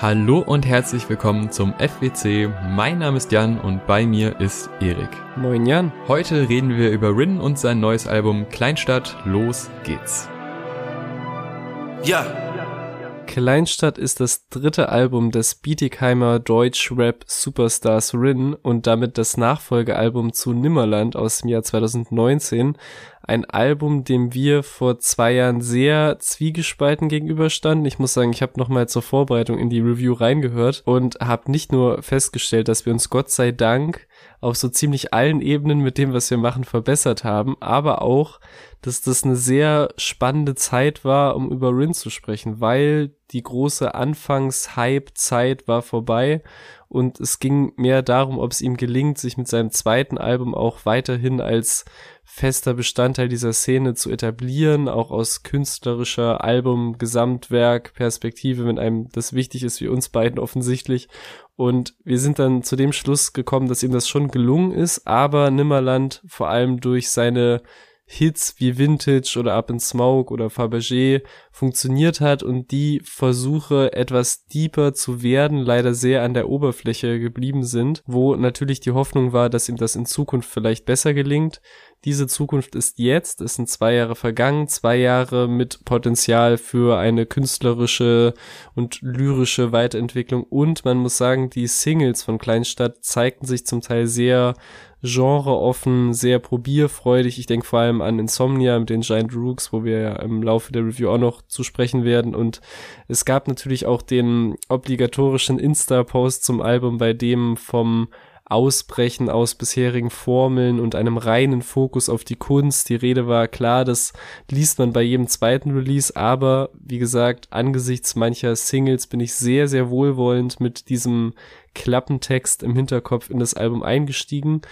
Hallo und herzlich willkommen zum FWC. Mein Name ist Jan und bei mir ist Erik. Moin Jan. Heute reden wir über Rin und sein neues Album Kleinstadt. Los geht's. Ja. Kleinstadt ist das dritte Album des Bietigheimer Deutsch-Rap Superstars Rin und damit das Nachfolgealbum zu Nimmerland aus dem Jahr 2019, ein Album, dem wir vor zwei Jahren sehr zwiegespalten gegenüberstanden. Ich muss sagen, ich habe nochmal zur Vorbereitung in die Review reingehört und habe nicht nur festgestellt, dass wir uns Gott sei Dank auf so ziemlich allen Ebenen mit dem, was wir machen, verbessert haben, aber auch, dass das eine sehr spannende Zeit war, um über Rin zu sprechen, weil die große Anfangs-Hype-Zeit war vorbei und es ging mehr darum, ob es ihm gelingt, sich mit seinem zweiten Album auch weiterhin als fester Bestandteil dieser Szene zu etablieren, auch aus künstlerischer Album, Gesamtwerk, Perspektive, wenn einem das wichtig ist, wie uns beiden offensichtlich. Und wir sind dann zu dem Schluss gekommen, dass ihm das schon gelungen ist, aber Nimmerland vor allem durch seine Hits wie Vintage oder Up in Smoke oder Fabergé funktioniert hat und die Versuche etwas deeper zu werden leider sehr an der Oberfläche geblieben sind, wo natürlich die Hoffnung war, dass ihm das in Zukunft vielleicht besser gelingt. Diese Zukunft ist jetzt, es sind zwei Jahre vergangen, zwei Jahre mit Potenzial für eine künstlerische und lyrische Weiterentwicklung und man muss sagen, die Singles von Kleinstadt zeigten sich zum Teil sehr genreoffen, sehr probierfreudig. Ich denke vor allem an Insomnia mit den Giant Rooks, wo wir ja im Laufe der Review auch noch zu sprechen werden. Und es gab natürlich auch den obligatorischen Insta-Post zum Album, bei dem vom Ausbrechen aus bisherigen Formeln und einem reinen Fokus auf die Kunst. Die Rede war klar, das liest man bei jedem zweiten Release, aber wie gesagt, angesichts mancher Singles bin ich sehr, sehr wohlwollend mit diesem Klappentext im Hinterkopf in das Album eingestiegen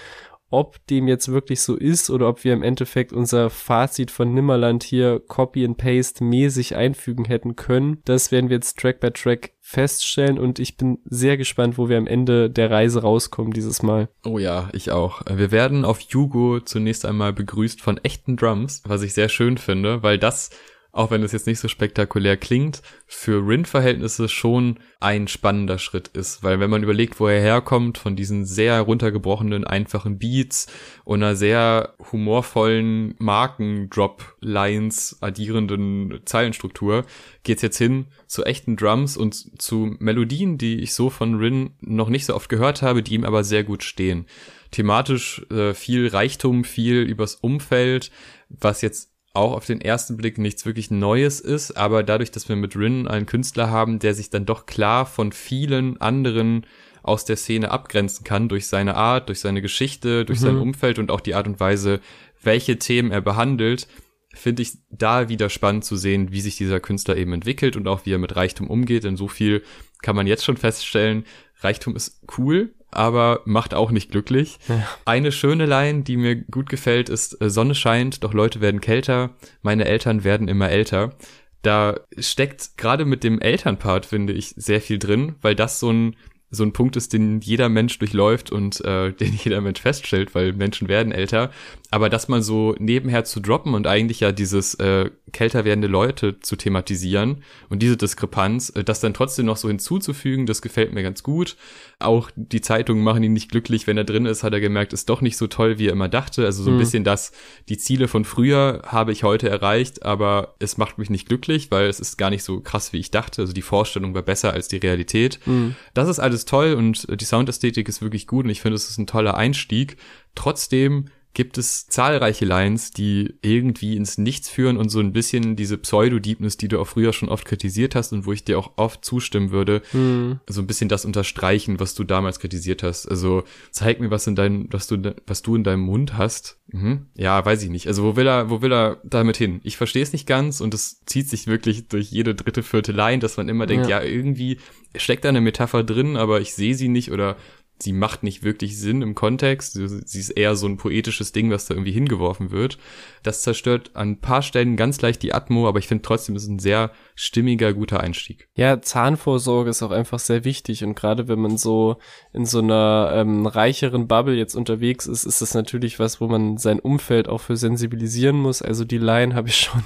ob dem jetzt wirklich so ist oder ob wir im Endeffekt unser Fazit von Nimmerland hier Copy and Paste mäßig einfügen hätten können. Das werden wir jetzt Track by Track feststellen und ich bin sehr gespannt, wo wir am Ende der Reise rauskommen dieses Mal. Oh ja, ich auch. Wir werden auf Jugo zunächst einmal begrüßt von echten Drums, was ich sehr schön finde, weil das auch wenn es jetzt nicht so spektakulär klingt, für Rin-Verhältnisse schon ein spannender Schritt ist. Weil wenn man überlegt, wo er herkommt, von diesen sehr runtergebrochenen, einfachen Beats und einer sehr humorvollen Marken-Drop-Lines addierenden Zeilenstruktur, geht's jetzt hin zu echten Drums und zu Melodien, die ich so von Rin noch nicht so oft gehört habe, die ihm aber sehr gut stehen. Thematisch äh, viel Reichtum, viel übers Umfeld, was jetzt auch auf den ersten Blick nichts wirklich Neues ist, aber dadurch, dass wir mit Rin einen Künstler haben, der sich dann doch klar von vielen anderen aus der Szene abgrenzen kann durch seine Art, durch seine Geschichte, durch mhm. sein Umfeld und auch die Art und Weise, welche Themen er behandelt, finde ich da wieder spannend zu sehen, wie sich dieser Künstler eben entwickelt und auch wie er mit Reichtum umgeht. Denn so viel kann man jetzt schon feststellen. Reichtum ist cool, aber macht auch nicht glücklich. Ja. Eine schöne Line, die mir gut gefällt, ist äh, Sonne scheint, doch Leute werden kälter, meine Eltern werden immer älter. Da steckt gerade mit dem Elternpart, finde ich, sehr viel drin, weil das so ein so ein Punkt ist, den jeder Mensch durchläuft und äh, den jeder Mensch feststellt, weil Menschen werden älter. Aber das mal so nebenher zu droppen und eigentlich ja dieses äh, kälter werdende Leute zu thematisieren und diese Diskrepanz, äh, das dann trotzdem noch so hinzuzufügen, das gefällt mir ganz gut. Auch die Zeitungen machen ihn nicht glücklich, wenn er drin ist, hat er gemerkt, ist doch nicht so toll, wie er immer dachte. Also so ein mhm. bisschen das, die Ziele von früher habe ich heute erreicht, aber es macht mich nicht glücklich, weil es ist gar nicht so krass, wie ich dachte. Also die Vorstellung war besser als die Realität. Mhm. Das ist alles toll und die Soundästhetik ist wirklich gut und ich finde, es ist ein toller Einstieg. Trotzdem gibt es zahlreiche Lines, die irgendwie ins Nichts führen und so ein bisschen diese Pseudo-Deepness, die du auch früher schon oft kritisiert hast und wo ich dir auch oft zustimmen würde, hm. so ein bisschen das unterstreichen, was du damals kritisiert hast. Also zeig mir, was in dein, was du, was du in deinem Mund hast. Mhm. Ja, weiß ich nicht. Also wo will er, wo will er damit hin? Ich verstehe es nicht ganz und es zieht sich wirklich durch jede dritte, vierte Line, dass man immer denkt, ja, ja irgendwie steckt da eine Metapher drin, aber ich sehe sie nicht oder sie macht nicht wirklich Sinn im Kontext. Sie ist eher so ein poetisches Ding, was da irgendwie hingeworfen wird. Das zerstört an ein paar Stellen ganz leicht die Atmo, aber ich finde trotzdem, es ist ein sehr stimmiger, guter Einstieg. Ja, Zahnvorsorge ist auch einfach sehr wichtig und gerade wenn man so in so einer ähm, reicheren Bubble jetzt unterwegs ist, ist das natürlich was, wo man sein Umfeld auch für sensibilisieren muss. Also die Line habe ich schon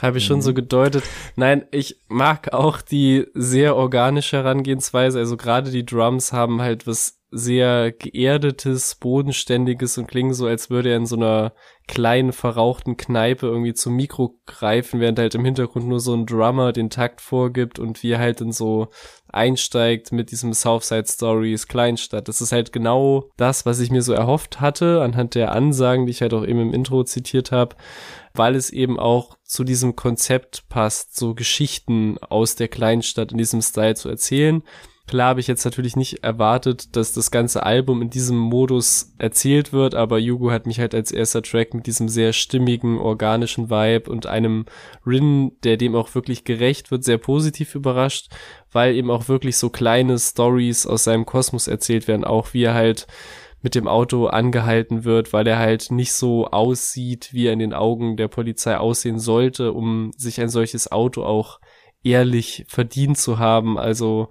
Habe ich schon so mhm. gedeutet. Nein, ich mag auch die sehr organische Herangehensweise. Also gerade die Drums haben halt was sehr geerdetes, bodenständiges und klingen so, als würde er in so einer kleinen, verrauchten Kneipe irgendwie zum Mikro greifen, während halt im Hintergrund nur so ein Drummer den Takt vorgibt und wie er halt in so einsteigt mit diesem Southside Stories Kleinstadt. Das ist halt genau das, was ich mir so erhofft hatte, anhand der Ansagen, die ich halt auch eben im Intro zitiert habe, weil es eben auch zu diesem Konzept passt, so Geschichten aus der Kleinstadt in diesem Style zu erzählen. Klar habe ich jetzt natürlich nicht erwartet, dass das ganze Album in diesem Modus erzählt wird, aber Yugo hat mich halt als erster Track mit diesem sehr stimmigen, organischen Vibe und einem Rin, der dem auch wirklich gerecht wird, sehr positiv überrascht, weil eben auch wirklich so kleine Stories aus seinem Kosmos erzählt werden, auch wie er halt mit dem Auto angehalten wird, weil er halt nicht so aussieht, wie er in den Augen der Polizei aussehen sollte, um sich ein solches Auto auch ehrlich verdient zu haben. Also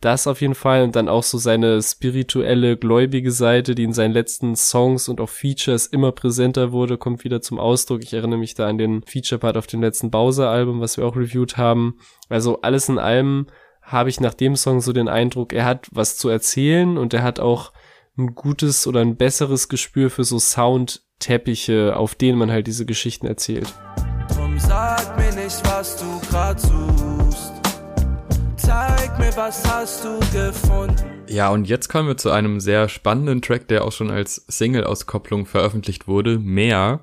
das auf jeden Fall und dann auch so seine spirituelle, gläubige Seite, die in seinen letzten Songs und auch Features immer präsenter wurde, kommt wieder zum Ausdruck. Ich erinnere mich da an den Feature-Part auf dem letzten Bowser-Album, was wir auch reviewed haben. Also alles in allem habe ich nach dem Song so den Eindruck, er hat was zu erzählen und er hat auch ein gutes oder ein besseres Gespür für so Soundteppiche, auf denen man halt diese Geschichten erzählt. Drum sag mir nicht, was du grad suchst Zeig mir, was hast du gefunden. Ja, und jetzt kommen wir zu einem sehr spannenden Track, der auch schon als Single-Auskopplung veröffentlicht wurde. Mehr.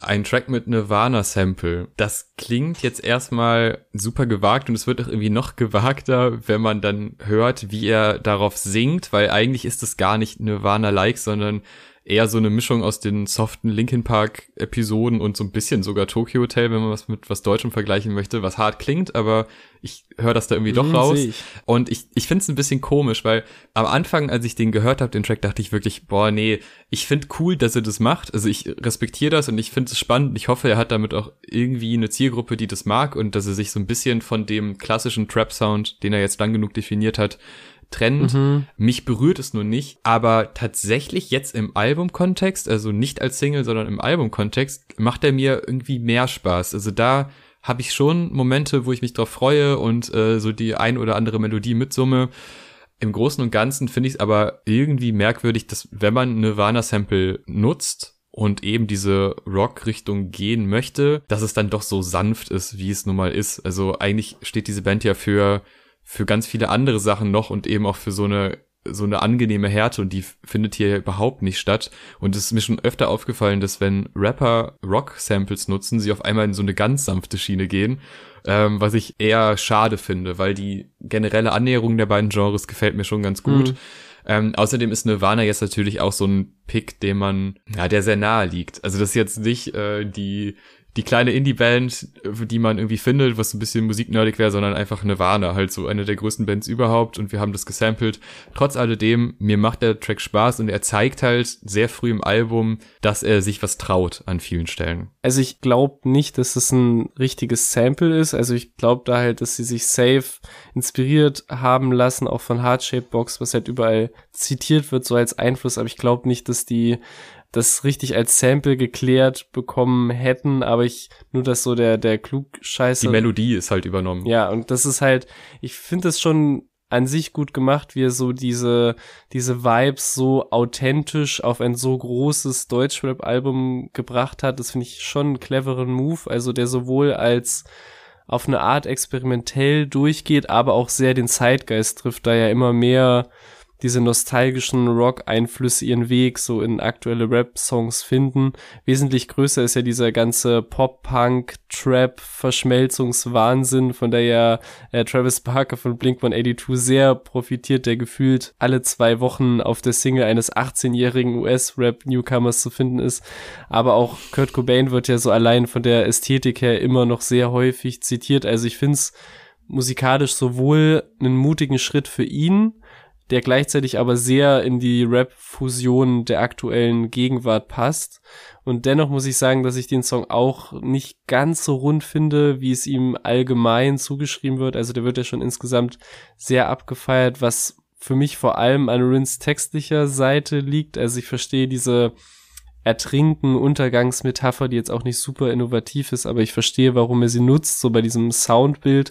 Ein Track mit Nirvana-Sample. Das klingt jetzt erstmal super gewagt und es wird auch irgendwie noch gewagter, wenn man dann hört, wie er darauf singt, weil eigentlich ist es gar nicht Nirvana-like, sondern eher so eine Mischung aus den soften Linkin Park Episoden und so ein bisschen sogar Tokyo Hotel, wenn man was mit was Deutschem vergleichen möchte, was hart klingt, aber ich höre das da irgendwie doch mm, raus. Ich. Und ich, ich finde es ein bisschen komisch, weil am Anfang, als ich den gehört habe, den Track, dachte ich wirklich, boah, nee, ich finde cool, dass er das macht. Also ich respektiere das und ich finde es spannend. Ich hoffe, er hat damit auch irgendwie eine Zielgruppe, die das mag und dass er sich so ein bisschen von dem klassischen Trap-Sound, den er jetzt lang genug definiert hat, trennt. Mhm. Mich berührt es nur nicht, aber tatsächlich jetzt im Albumkontext, also nicht als Single, sondern im Albumkontext, macht er mir irgendwie mehr Spaß. Also da habe ich schon Momente, wo ich mich drauf freue und äh, so die ein oder andere Melodie mitsumme. Im Großen und Ganzen finde ich es aber irgendwie merkwürdig, dass wenn man Nirvana-Sample nutzt, und eben diese Rock-Richtung gehen möchte, dass es dann doch so sanft ist, wie es nun mal ist. Also eigentlich steht diese Band ja für für ganz viele andere Sachen noch und eben auch für so eine so eine angenehme Härte und die findet hier überhaupt nicht statt. Und es ist mir schon öfter aufgefallen, dass wenn Rapper Rock-Samples nutzen, sie auf einmal in so eine ganz sanfte Schiene gehen, ähm, was ich eher schade finde, weil die generelle Annäherung der beiden Genres gefällt mir schon ganz gut. Mhm. Ähm, außerdem ist Nirvana jetzt natürlich auch so ein Pick, dem man, ja, der sehr nahe liegt. Also das ist jetzt nicht äh, die die kleine Indie-Band, die man irgendwie findet, was ein bisschen musiknerdig wäre, sondern einfach Nirvana, halt so eine der größten Bands überhaupt und wir haben das gesampelt. Trotz alledem, mir macht der Track Spaß und er zeigt halt sehr früh im Album, dass er sich was traut an vielen Stellen. Also ich glaube nicht, dass es ein richtiges Sample ist, also ich glaube da halt, dass sie sich safe inspiriert haben lassen, auch von Heartshaped Box, was halt überall zitiert wird, so als Einfluss, aber ich glaube nicht, dass die das richtig als Sample geklärt bekommen hätten, aber ich nur das so der der Klugscheiße. Die Melodie ist halt übernommen. Ja, und das ist halt, ich finde es schon an sich gut gemacht, wie er so diese diese Vibes so authentisch auf ein so großes Deutschrap Album gebracht hat. Das finde ich schon einen cleveren Move, also der sowohl als auf eine Art experimentell durchgeht, aber auch sehr den Zeitgeist trifft, da ja immer mehr diese nostalgischen Rock-Einflüsse ihren Weg so in aktuelle Rap-Songs finden. Wesentlich größer ist ja dieser ganze Pop-Punk-Trap-Verschmelzungswahnsinn, von der ja äh, Travis Barker von Blink-182 sehr profitiert, der gefühlt alle zwei Wochen auf der Single eines 18-jährigen US-Rap-Newcomers zu finden ist. Aber auch Kurt Cobain wird ja so allein von der Ästhetik her immer noch sehr häufig zitiert. Also ich finde es musikalisch sowohl einen mutigen Schritt für ihn, der gleichzeitig aber sehr in die Rap-Fusion der aktuellen Gegenwart passt. Und dennoch muss ich sagen, dass ich den Song auch nicht ganz so rund finde, wie es ihm allgemein zugeschrieben wird. Also der wird ja schon insgesamt sehr abgefeiert, was für mich vor allem an Rins textlicher Seite liegt. Also ich verstehe diese Ertrinken, Untergangsmetapher, die jetzt auch nicht super innovativ ist, aber ich verstehe, warum er sie nutzt, so bei diesem Soundbild.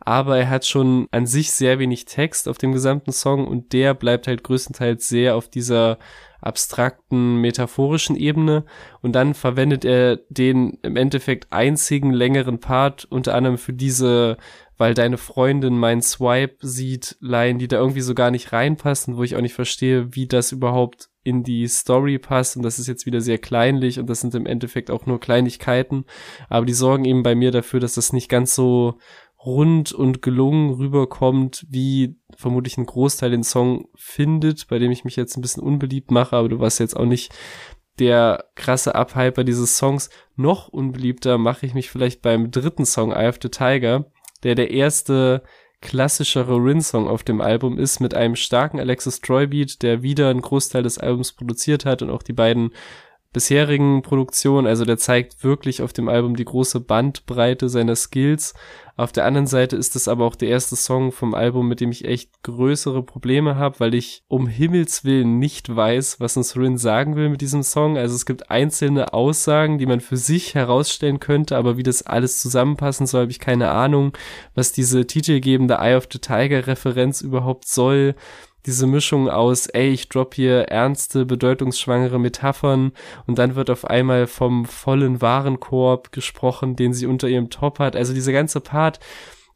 Aber er hat schon an sich sehr wenig Text auf dem gesamten Song und der bleibt halt größtenteils sehr auf dieser abstrakten, metaphorischen Ebene. Und dann verwendet er den im Endeffekt einzigen längeren Part unter anderem für diese weil deine Freundin meinen Swipe sieht, Line, die da irgendwie so gar nicht reinpassen, wo ich auch nicht verstehe, wie das überhaupt in die Story passt. Und das ist jetzt wieder sehr kleinlich und das sind im Endeffekt auch nur Kleinigkeiten, aber die sorgen eben bei mir dafür, dass das nicht ganz so rund und gelungen rüberkommt, wie vermutlich ein Großteil den Song findet, bei dem ich mich jetzt ein bisschen unbeliebt mache, aber du warst jetzt auch nicht der krasse Abhyper dieses Songs. Noch unbeliebter mache ich mich vielleicht beim dritten Song, Eye of the Tiger, der der erste klassischere Rin-Song auf dem Album ist, mit einem starken Alexis Troy Beat, der wieder einen Großteil des Albums produziert hat und auch die beiden bisherigen Produktionen. Also der zeigt wirklich auf dem Album die große Bandbreite seiner Skills. Auf der anderen Seite ist es aber auch der erste Song vom Album, mit dem ich echt größere Probleme habe, weil ich um Himmels Willen nicht weiß, was uns Rin sagen will mit diesem Song. Also es gibt einzelne Aussagen, die man für sich herausstellen könnte, aber wie das alles zusammenpassen soll, habe ich keine Ahnung, was diese titelgebende Eye of the Tiger Referenz überhaupt soll diese Mischung aus, ey, ich drop hier ernste, bedeutungsschwangere Metaphern und dann wird auf einmal vom vollen Warenkorb gesprochen, den sie unter ihrem Top hat. Also diese ganze Part,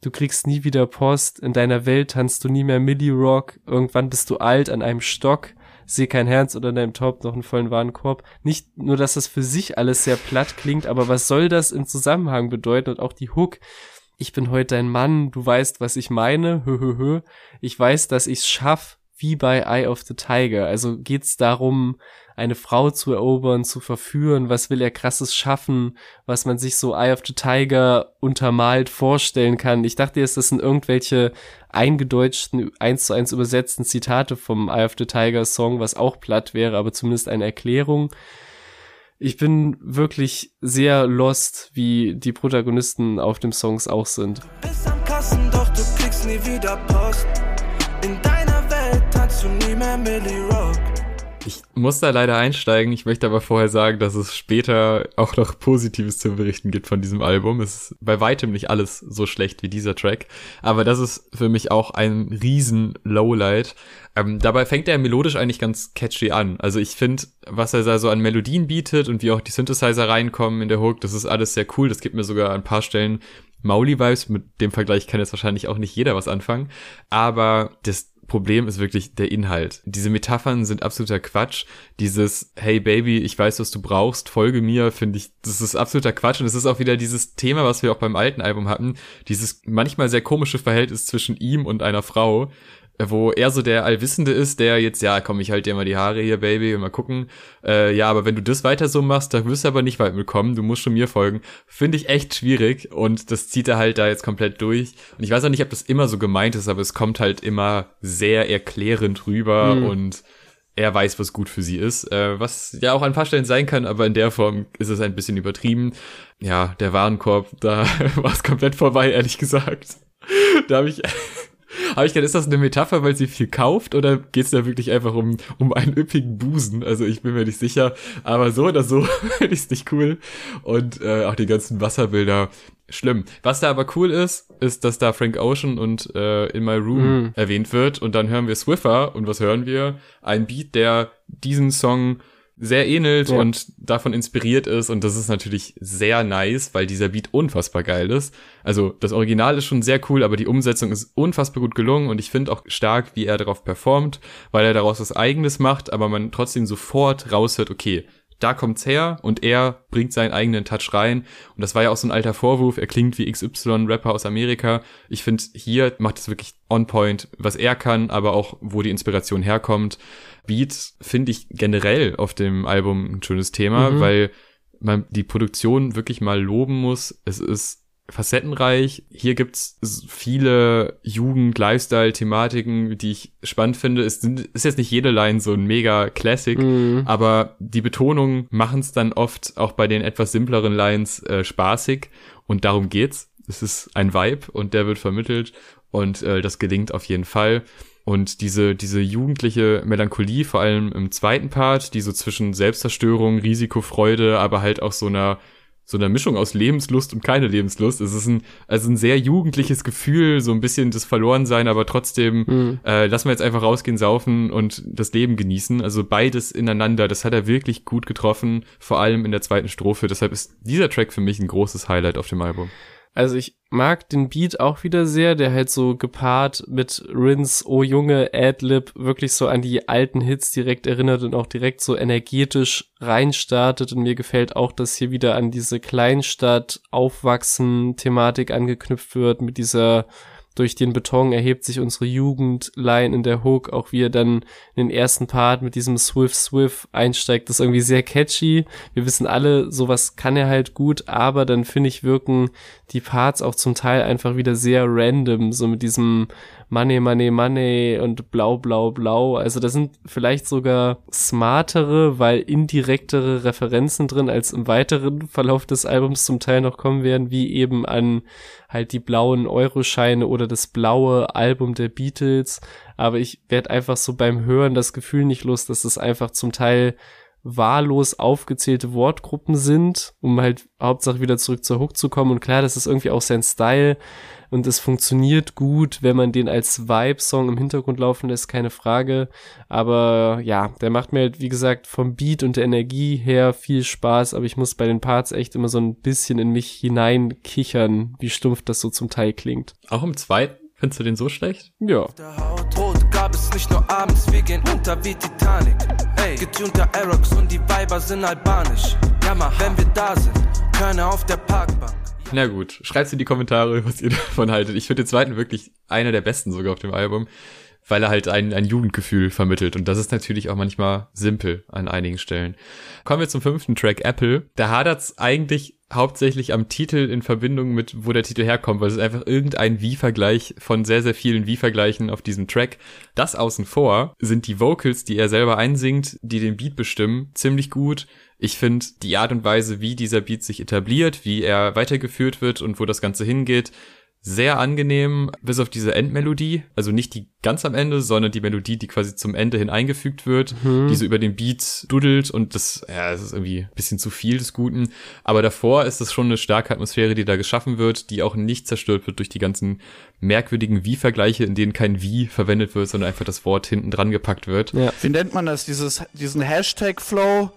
du kriegst nie wieder Post, in deiner Welt tanzt du nie mehr Millie Rock, irgendwann bist du alt an einem Stock, seh kein Herz unter deinem Top, noch einen vollen Warenkorb. Nicht nur, dass das für sich alles sehr platt klingt, aber was soll das im Zusammenhang bedeuten und auch die Hook, ich bin heute dein Mann, du weißt, was ich meine, hö, hö, hö. Ich weiß, dass ich's schaff, wie bei Eye of the Tiger. Also geht's darum, eine Frau zu erobern, zu verführen, was will er krasses schaffen, was man sich so Eye of the Tiger untermalt vorstellen kann. Ich dachte jetzt, das sind irgendwelche eingedeutschten, eins zu eins übersetzten Zitate vom Eye of the Tiger Song, was auch platt wäre, aber zumindest eine Erklärung ich bin wirklich sehr lost, wie die Protagonisten auf dem Songs auch sind. Bist am Kassen, doch du kriegst nie wieder Post. In deiner Welt tanzt du nie mehr Millie Rock. Ich muss da leider einsteigen. Ich möchte aber vorher sagen, dass es später auch noch Positives zu berichten gibt von diesem Album. Es ist bei weitem nicht alles so schlecht wie dieser Track. Aber das ist für mich auch ein riesen Lowlight. Ähm, dabei fängt er melodisch eigentlich ganz catchy an. Also ich finde, was er da so an Melodien bietet und wie auch die Synthesizer reinkommen in der Hook, das ist alles sehr cool. Das gibt mir sogar an ein paar Stellen Mauli-Vibes. Mit dem Vergleich kann jetzt wahrscheinlich auch nicht jeder was anfangen. Aber das Problem ist wirklich der Inhalt. Diese Metaphern sind absoluter Quatsch. Dieses Hey Baby, ich weiß, was du brauchst, folge mir, finde ich, das ist absoluter Quatsch. Und es ist auch wieder dieses Thema, was wir auch beim alten Album hatten, dieses manchmal sehr komische Verhältnis zwischen ihm und einer Frau, wo er so der Allwissende ist, der jetzt, ja, komm, ich halt dir mal die Haare hier, Baby, mal gucken. Äh, ja, aber wenn du das weiter so machst, da wirst du aber nicht weit mitkommen, du musst schon mir folgen. Finde ich echt schwierig und das zieht er halt da jetzt komplett durch. Und ich weiß auch nicht, ob das immer so gemeint ist, aber es kommt halt immer sehr erklärend rüber mhm. und er weiß, was gut für sie ist, äh, was ja auch an ein paar Stellen sein kann, aber in der Form ist es ein bisschen übertrieben. Ja, der Warenkorb, da war es komplett vorbei, ehrlich gesagt. da habe ich habe ich gedacht, ist das eine Metapher, weil sie viel kauft oder geht es da wirklich einfach um, um einen üppigen Busen? Also ich bin mir nicht sicher, aber so oder so finde ich es nicht cool. Und äh, auch die ganzen Wasserbilder, schlimm. Was da aber cool ist, ist, dass da Frank Ocean und äh, In My Room mm. erwähnt wird und dann hören wir Swiffer und was hören wir? Ein Beat, der diesen Song sehr ähnelt ja. und davon inspiriert ist und das ist natürlich sehr nice, weil dieser Beat unfassbar geil ist. Also das Original ist schon sehr cool, aber die Umsetzung ist unfassbar gut gelungen und ich finde auch stark, wie er darauf performt, weil er daraus was eigenes macht, aber man trotzdem sofort raushört, okay, da kommt's her und er bringt seinen eigenen Touch rein. Und das war ja auch so ein alter Vorwurf. Er klingt wie XY-Rapper aus Amerika. Ich finde, hier macht es wirklich on point, was er kann, aber auch, wo die Inspiration herkommt. Beats finde ich generell auf dem Album ein schönes Thema, mhm. weil man die Produktion wirklich mal loben muss. Es ist facettenreich. Hier gibt's viele Jugend-Lifestyle-Thematiken, die ich spannend finde. Es ist jetzt nicht jede Line so ein mega Classic, mhm. aber die Betonungen machen es dann oft auch bei den etwas simpleren Lines äh, spaßig und darum geht's. Es ist ein Vibe und der wird vermittelt und äh, das gelingt auf jeden Fall. Und diese, diese jugendliche Melancholie, vor allem im zweiten Part, die so zwischen Selbstzerstörung, Risikofreude, aber halt auch so einer so einer Mischung aus Lebenslust und keine Lebenslust. Es ist ein, also ein sehr jugendliches Gefühl, so ein bisschen das Verlorensein, aber trotzdem, mhm. äh, lassen wir jetzt einfach rausgehen, saufen und das Leben genießen. Also beides ineinander, das hat er wirklich gut getroffen, vor allem in der zweiten Strophe. Deshalb ist dieser Track für mich ein großes Highlight auf dem Album. Also ich mag den Beat auch wieder sehr, der halt so gepaart mit Rins Oh Junge Adlib wirklich so an die alten Hits direkt erinnert und auch direkt so energetisch reinstartet. Und mir gefällt auch, dass hier wieder an diese Kleinstadt aufwachsen Thematik angeknüpft wird mit dieser durch den Beton erhebt sich unsere Jugendline in der Hook, auch wie er dann in den ersten Part mit diesem Swift Swift einsteigt, das ist irgendwie sehr catchy. Wir wissen alle, sowas kann er halt gut, aber dann finde ich wirken die Parts auch zum Teil einfach wieder sehr random, so mit diesem Money, Money, Money und Blau, Blau, Blau. Also da sind vielleicht sogar smartere, weil indirektere Referenzen drin, als im weiteren Verlauf des Albums zum Teil noch kommen werden, wie eben an halt die blauen Euroscheine oder das blaue Album der Beatles. Aber ich werde einfach so beim Hören das Gefühl nicht los, dass es einfach zum Teil wahllos aufgezählte Wortgruppen sind, um halt Hauptsache wieder zurück zur Hook zu kommen. Und klar, das ist irgendwie auch sein Style und es funktioniert gut, wenn man den als Vibe-Song im Hintergrund laufen lässt, keine Frage. Aber ja, der macht mir halt, wie gesagt, vom Beat und der Energie her viel Spaß, aber ich muss bei den Parts echt immer so ein bisschen in mich hineinkichern, wie stumpf das so zum Teil klingt. Auch im zweiten? Findest du den so schlecht? Ja. gab es nicht nur abends, wir gehen unter wie Titanic. Ey, getunter Aerox und die Weiber sind albanisch. Jammer, wenn wir da sind, Körner auf der Parkbank. Na gut, schreibt in die Kommentare, was ihr davon haltet. Ich finde den zweiten wirklich einer der besten sogar auf dem Album, weil er halt ein, ein Jugendgefühl vermittelt. Und das ist natürlich auch manchmal simpel an einigen Stellen. Kommen wir zum fünften Track, Apple. Da hadert's eigentlich hauptsächlich am Titel in Verbindung mit, wo der Titel herkommt, weil es ist einfach irgendein Wie-Vergleich von sehr, sehr vielen Wie-Vergleichen auf diesem Track. Das außen vor sind die Vocals, die er selber einsingt, die den Beat bestimmen, ziemlich gut. Ich finde die Art und Weise, wie dieser Beat sich etabliert, wie er weitergeführt wird und wo das Ganze hingeht, sehr angenehm, bis auf diese Endmelodie. Also nicht die ganz am Ende, sondern die Melodie, die quasi zum Ende hin eingefügt wird, mhm. die so über den Beat dudelt und das, ja, das ist irgendwie ein bisschen zu viel des Guten. Aber davor ist das schon eine starke Atmosphäre, die da geschaffen wird, die auch nicht zerstört wird durch die ganzen merkwürdigen Wie-Vergleiche, in denen kein Wie verwendet wird, sondern einfach das Wort hinten dran gepackt wird. Ja. Wie nennt man das? Dieses, diesen Hashtag-Flow?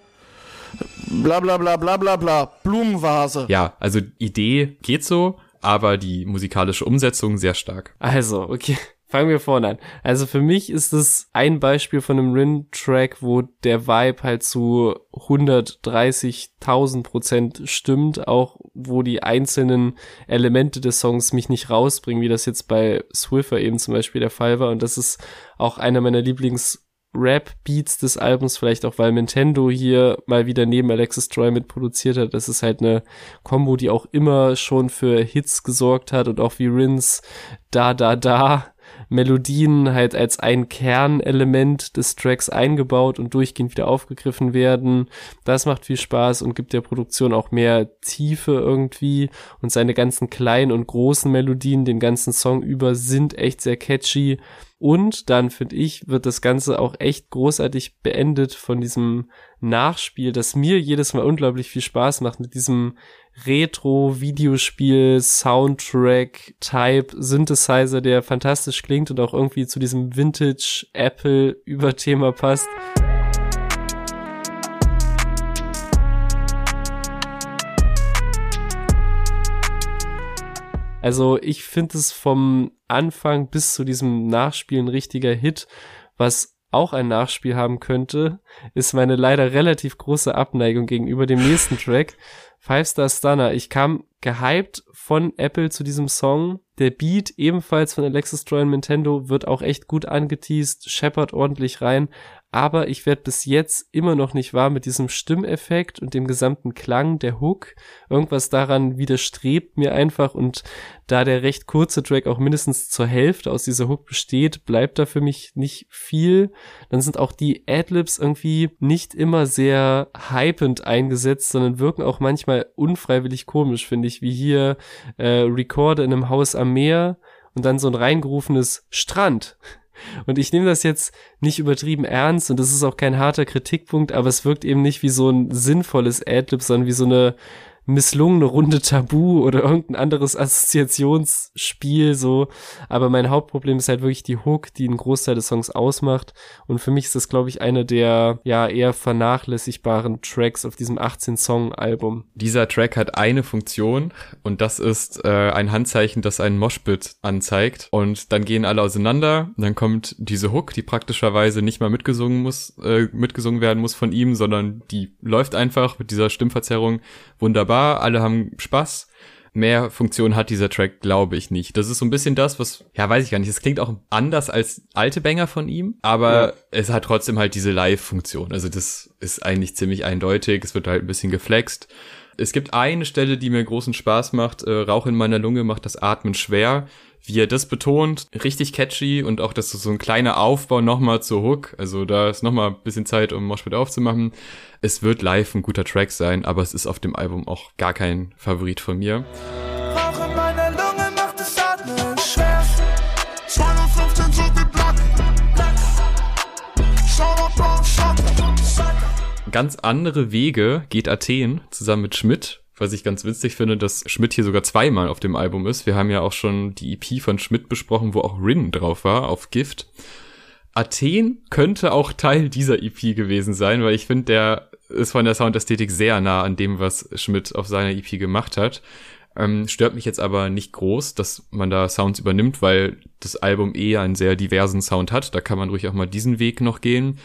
Bla bla bla bla bla bla. Blumenvase. Ja, also Idee geht so, aber die musikalische Umsetzung sehr stark. Also, okay. Fangen wir vorne an. Also für mich ist es ein Beispiel von einem Rin-Track, wo der Vibe halt zu 130.000 Prozent stimmt, auch wo die einzelnen Elemente des Songs mich nicht rausbringen, wie das jetzt bei Swiffer eben zum Beispiel der Fall war. Und das ist auch einer meiner Lieblings- Rap-Beats des Albums, vielleicht auch weil Nintendo hier mal wieder neben Alexis Troy mitproduziert hat. Das ist halt eine Combo, die auch immer schon für Hits gesorgt hat und auch wie Rins Da Da Da Melodien halt als ein Kernelement des Tracks eingebaut und durchgehend wieder aufgegriffen werden. Das macht viel Spaß und gibt der Produktion auch mehr Tiefe irgendwie und seine ganzen kleinen und großen Melodien den ganzen Song über sind echt sehr catchy und dann, finde ich, wird das Ganze auch echt großartig beendet von diesem Nachspiel, das mir jedes Mal unglaublich viel Spaß macht mit diesem Retro-Videospiel, Soundtrack, Type, Synthesizer, der fantastisch klingt und auch irgendwie zu diesem Vintage Apple Überthema passt. Also ich finde es vom Anfang bis zu diesem Nachspiel ein richtiger Hit. Was auch ein Nachspiel haben könnte, ist meine leider relativ große Abneigung gegenüber dem nächsten Track. Five Star Stunner. Ich kam gehypt von Apple zu diesem Song. Der Beat ebenfalls von Alexis Troy und Nintendo wird auch echt gut angeteased, scheppert ordentlich rein, aber ich werde bis jetzt immer noch nicht wahr mit diesem Stimmeffekt und dem gesamten Klang der Hook. Irgendwas daran widerstrebt mir einfach und da der recht kurze Track auch mindestens zur Hälfte aus dieser Hook besteht, bleibt da für mich nicht viel. Dann sind auch die Adlibs irgendwie nicht immer sehr hypend eingesetzt, sondern wirken auch manchmal unfreiwillig komisch, finde ich, wie hier äh, Recorder in einem Haus am Meer und dann so ein reingerufenes Strand Und ich nehme das jetzt nicht übertrieben ernst und das ist auch kein harter Kritikpunkt, aber es wirkt eben nicht wie so ein sinnvolles Adlib, sondern wie so eine misslungene Runde Tabu oder irgendein anderes Assoziationsspiel so. Aber mein Hauptproblem ist halt wirklich die Hook, die einen Großteil des Songs ausmacht. Und für mich ist das, glaube ich, einer der ja eher vernachlässigbaren Tracks auf diesem 18-Song-Album. Dieser Track hat eine Funktion und das ist äh, ein Handzeichen, das einen Moshpit anzeigt. Und dann gehen alle auseinander. Dann kommt diese Hook, die praktischerweise nicht mal mitgesungen muss, äh, mitgesungen werden muss von ihm, sondern die läuft einfach mit dieser Stimmverzerrung wunderbar alle haben Spaß. Mehr Funktion hat dieser Track, glaube ich nicht. Das ist so ein bisschen das, was, ja, weiß ich gar nicht. Es klingt auch anders als alte Banger von ihm, aber ja. es hat trotzdem halt diese Live-Funktion. Also das ist eigentlich ziemlich eindeutig. Es wird halt ein bisschen geflext. Es gibt eine Stelle, die mir großen Spaß macht. Äh, Rauch in meiner Lunge macht das Atmen schwer wie er das betont, richtig catchy und auch das ist so ein kleiner Aufbau nochmal zur Ein Also da ist nochmal ein bisschen Zeit, um Moshpit aufzumachen. Es wird live ein guter Track sein, aber es ist auf dem Album auch gar kein Favorit von mir. Ganz andere Wege geht Athen zusammen mit Schmidt was ich ganz witzig finde, dass Schmidt hier sogar zweimal auf dem Album ist. Wir haben ja auch schon die EP von Schmidt besprochen, wo auch Rin drauf war, auf Gift. Athen könnte auch Teil dieser EP gewesen sein, weil ich finde, der ist von der Soundästhetik sehr nah an dem, was Schmidt auf seiner EP gemacht hat. Ähm, stört mich jetzt aber nicht groß, dass man da Sounds übernimmt, weil das Album eh einen sehr diversen Sound hat. Da kann man ruhig auch mal diesen Weg noch gehen.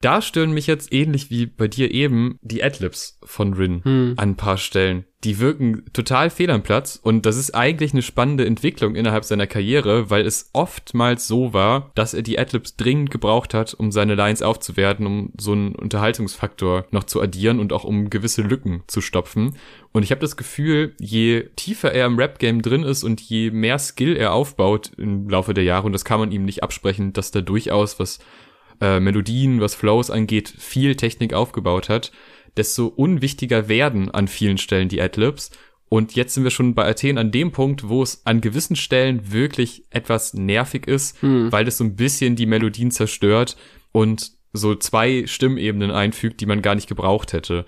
Da stören mich jetzt ähnlich wie bei dir eben die Adlibs von Rin hm. an ein paar Stellen. Die wirken total fehl am Platz und das ist eigentlich eine spannende Entwicklung innerhalb seiner Karriere, weil es oftmals so war, dass er die Adlibs dringend gebraucht hat, um seine Lines aufzuwerten, um so einen Unterhaltungsfaktor noch zu addieren und auch um gewisse Lücken zu stopfen. Und ich habe das Gefühl, je tiefer er im Rap-Game drin ist und je mehr Skill er aufbaut im Laufe der Jahre, und das kann man ihm nicht absprechen, dass da durchaus was äh, Melodien, was Flows angeht, viel Technik aufgebaut hat, desto unwichtiger werden an vielen Stellen die Adlibs. Und jetzt sind wir schon bei Athen an dem Punkt, wo es an gewissen Stellen wirklich etwas nervig ist, hm. weil es so ein bisschen die Melodien zerstört und so zwei Stimmebenen einfügt, die man gar nicht gebraucht hätte.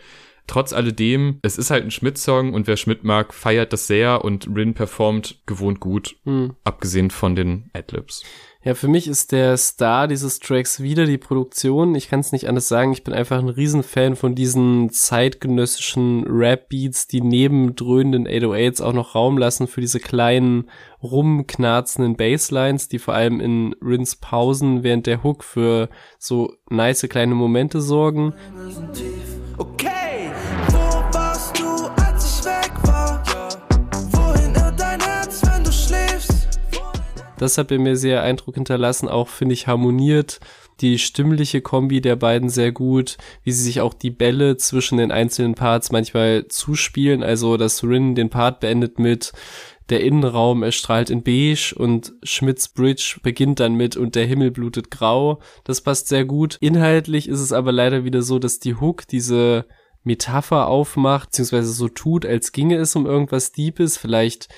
Trotz alledem, es ist halt ein Schmidt-Song und wer Schmidt mag, feiert das sehr und Rin performt gewohnt gut, hm. abgesehen von den Adlibs. Ja, für mich ist der Star dieses Tracks wieder die Produktion. Ich kann es nicht anders sagen. Ich bin einfach ein Riesenfan von diesen zeitgenössischen Rap-Beats, die neben dröhnenden 808s auch noch Raum lassen für diese kleinen, rumknarzenden Basslines, die vor allem in Rins Pausen während der Hook für so nice kleine Momente sorgen. Okay, Das hat bei mir sehr Eindruck hinterlassen. Auch finde ich harmoniert die stimmliche Kombi der beiden sehr gut, wie sie sich auch die Bälle zwischen den einzelnen Parts manchmal zuspielen. Also, dass Rin den Part beendet mit der Innenraum erstrahlt in beige und Schmidts Bridge beginnt dann mit und der Himmel blutet grau. Das passt sehr gut. Inhaltlich ist es aber leider wieder so, dass die Hook diese Metapher aufmacht, beziehungsweise so tut, als ginge es um irgendwas Deepes, vielleicht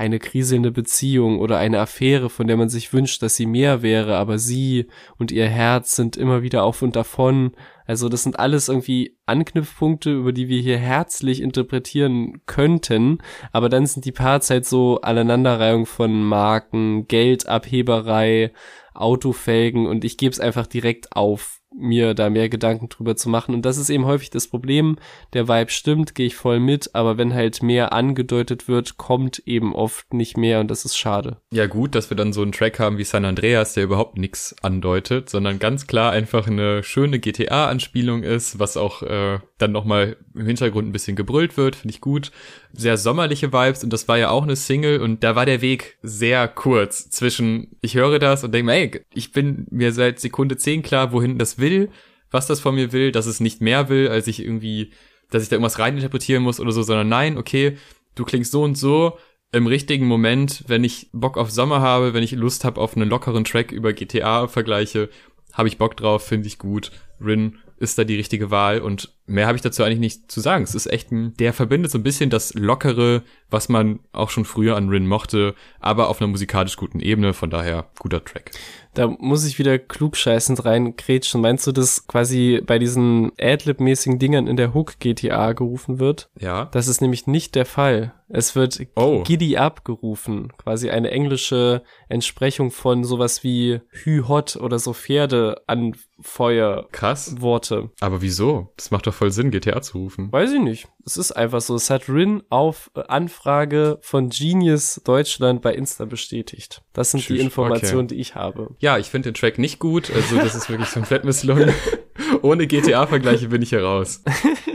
eine kriselnde Beziehung oder eine Affäre, von der man sich wünscht, dass sie mehr wäre, aber sie und ihr Herz sind immer wieder auf und davon. Also das sind alles irgendwie Anknüpfpunkte, über die wir hier herzlich interpretieren könnten, aber dann sind die Parts halt so Aneinanderreihung von Marken, Geldabheberei, Autofelgen und ich gebe es einfach direkt auf mir da mehr Gedanken drüber zu machen. Und das ist eben häufig das Problem. Der Vibe stimmt, gehe ich voll mit, aber wenn halt mehr angedeutet wird, kommt eben oft nicht mehr und das ist schade. Ja, gut, dass wir dann so einen Track haben wie San Andreas, der überhaupt nichts andeutet, sondern ganz klar einfach eine schöne GTA-Anspielung ist, was auch äh, dann nochmal im Hintergrund ein bisschen gebrüllt wird, finde ich gut. Sehr sommerliche Vibes und das war ja auch eine Single und da war der Weg sehr kurz zwischen, ich höre das und denke mir, ey, ich bin mir seit Sekunde 10 klar, wohin das will, was das von mir will, dass es nicht mehr will, als ich irgendwie, dass ich da irgendwas reininterpretieren muss oder so, sondern nein, okay, du klingst so und so, im richtigen Moment, wenn ich Bock auf Sommer habe, wenn ich Lust habe auf einen lockeren Track über GTA-Vergleiche, habe ich Bock drauf, finde ich gut. Rin ist da die richtige Wahl und mehr habe ich dazu eigentlich nicht zu sagen. Es ist echt ein, der verbindet so ein bisschen das Lockere, was man auch schon früher an Rin mochte, aber auf einer musikalisch guten Ebene, von daher guter Track. Da muss ich wieder klugscheißend reingrätschen. Meinst du, dass quasi bei diesen Adlib-mäßigen Dingern in der Hook GTA gerufen wird? Ja. Das ist nämlich nicht der Fall. Es wird oh. Giddy Up gerufen. Quasi eine englische Entsprechung von sowas wie Hü Hot oder so Pferde an Feuer. Krass. Worte. Aber wieso? Das macht doch voll Sinn, GTA zu rufen. Weiß ich nicht. Es ist einfach so. Es hat Rin auf Anfrage von Genius Deutschland bei Insta bestätigt. Das sind Tschüss. die Informationen, okay. die ich habe. Ja, ich finde den Track nicht gut. Also das ist wirklich komplett misslungen. Ohne GTA-Vergleiche bin ich heraus.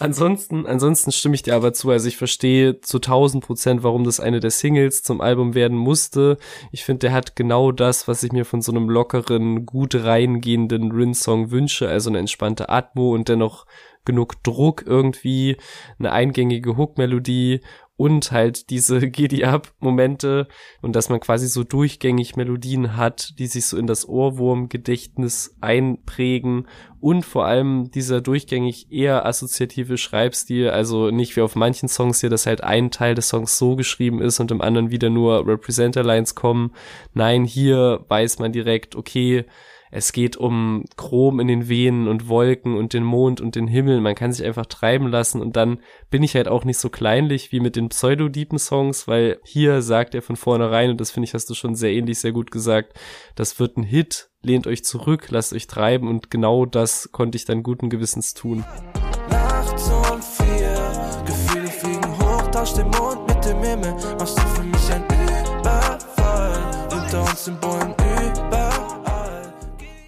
ansonsten, ansonsten stimme ich dir aber zu. Also ich verstehe zu 1000 Prozent, warum das eine der Singles zum Album werden musste. Ich finde, der hat genau das, was ich mir von so einem lockeren, gut reingehenden Rin-Song wünsche. Also eine entspannte Atmo und dennoch genug Druck irgendwie, eine eingängige Hook-Melodie und halt diese Giddy-Up-Momente und dass man quasi so durchgängig Melodien hat, die sich so in das Ohrwurm-Gedächtnis einprägen und vor allem dieser durchgängig eher assoziative Schreibstil, also nicht wie auf manchen Songs hier, dass halt ein Teil des Songs so geschrieben ist und im anderen wieder nur Representer-Lines kommen. Nein, hier weiß man direkt, okay, es geht um Chrom in den Venen und Wolken und den Mond und den Himmel. Man kann sich einfach treiben lassen und dann bin ich halt auch nicht so kleinlich wie mit den Pseudo-Deepen-Songs, weil hier sagt er von vornherein, und das finde ich, hast du schon sehr ähnlich, sehr gut gesagt, das wird ein Hit, lehnt euch zurück, lasst euch treiben und genau das konnte ich dann guten Gewissens tun. Den hinter uns im Bäumen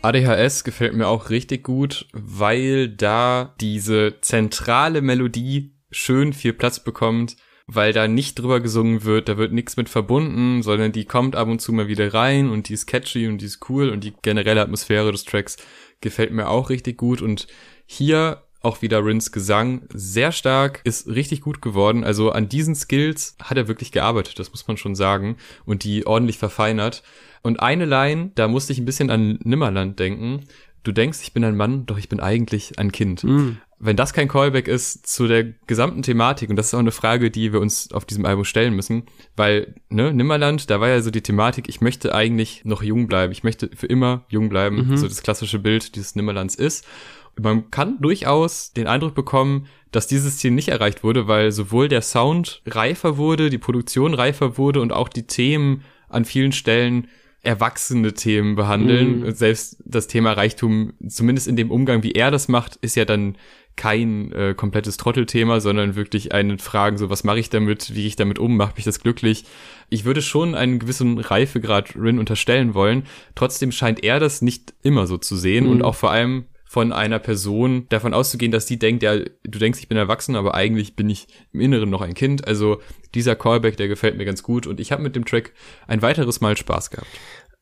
ADHS gefällt mir auch richtig gut, weil da diese zentrale Melodie schön viel Platz bekommt, weil da nicht drüber gesungen wird, da wird nichts mit verbunden, sondern die kommt ab und zu mal wieder rein und die ist catchy und die ist cool und die generelle Atmosphäre des Tracks gefällt mir auch richtig gut und hier auch wieder Rins Gesang sehr stark, ist richtig gut geworden. Also an diesen Skills hat er wirklich gearbeitet, das muss man schon sagen, und die ordentlich verfeinert. Und eine Line, da musste ich ein bisschen an Nimmerland denken. Du denkst, ich bin ein Mann, doch ich bin eigentlich ein Kind. Mm. Wenn das kein Callback ist zu der gesamten Thematik, und das ist auch eine Frage, die wir uns auf diesem Album stellen müssen, weil, ne, Nimmerland, da war ja so die Thematik, ich möchte eigentlich noch jung bleiben, ich möchte für immer jung bleiben, mhm. so das klassische Bild dieses Nimmerlands ist. Man kann durchaus den Eindruck bekommen, dass dieses Ziel nicht erreicht wurde, weil sowohl der Sound reifer wurde, die Produktion reifer wurde und auch die Themen an vielen Stellen erwachsene Themen behandeln. Mhm. Selbst das Thema Reichtum, zumindest in dem Umgang, wie er das macht, ist ja dann kein äh, komplettes Trottelthema, sondern wirklich eine Fragen, so was mache ich damit, wie gehe ich damit um, macht mich das glücklich. Ich würde schon einen gewissen Reifegrad Rin unterstellen wollen. Trotzdem scheint er das nicht immer so zu sehen mhm. und auch vor allem von einer Person davon auszugehen, dass die denkt, ja, du denkst, ich bin erwachsen, aber eigentlich bin ich im Inneren noch ein Kind. Also dieser Callback, der gefällt mir ganz gut und ich habe mit dem Track ein weiteres Mal Spaß gehabt.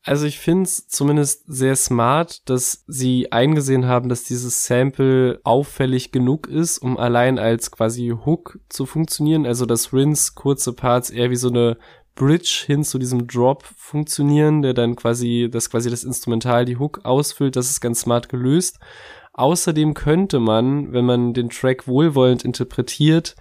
Also ich finde es zumindest sehr smart, dass sie eingesehen haben, dass dieses Sample auffällig genug ist, um allein als quasi Hook zu funktionieren. Also dass Rins kurze Parts eher wie so eine Bridge hin zu diesem Drop funktionieren, der dann quasi, das quasi das Instrumental die Hook ausfüllt. Das ist ganz smart gelöst. Außerdem könnte man, wenn man den Track wohlwollend interpretiert,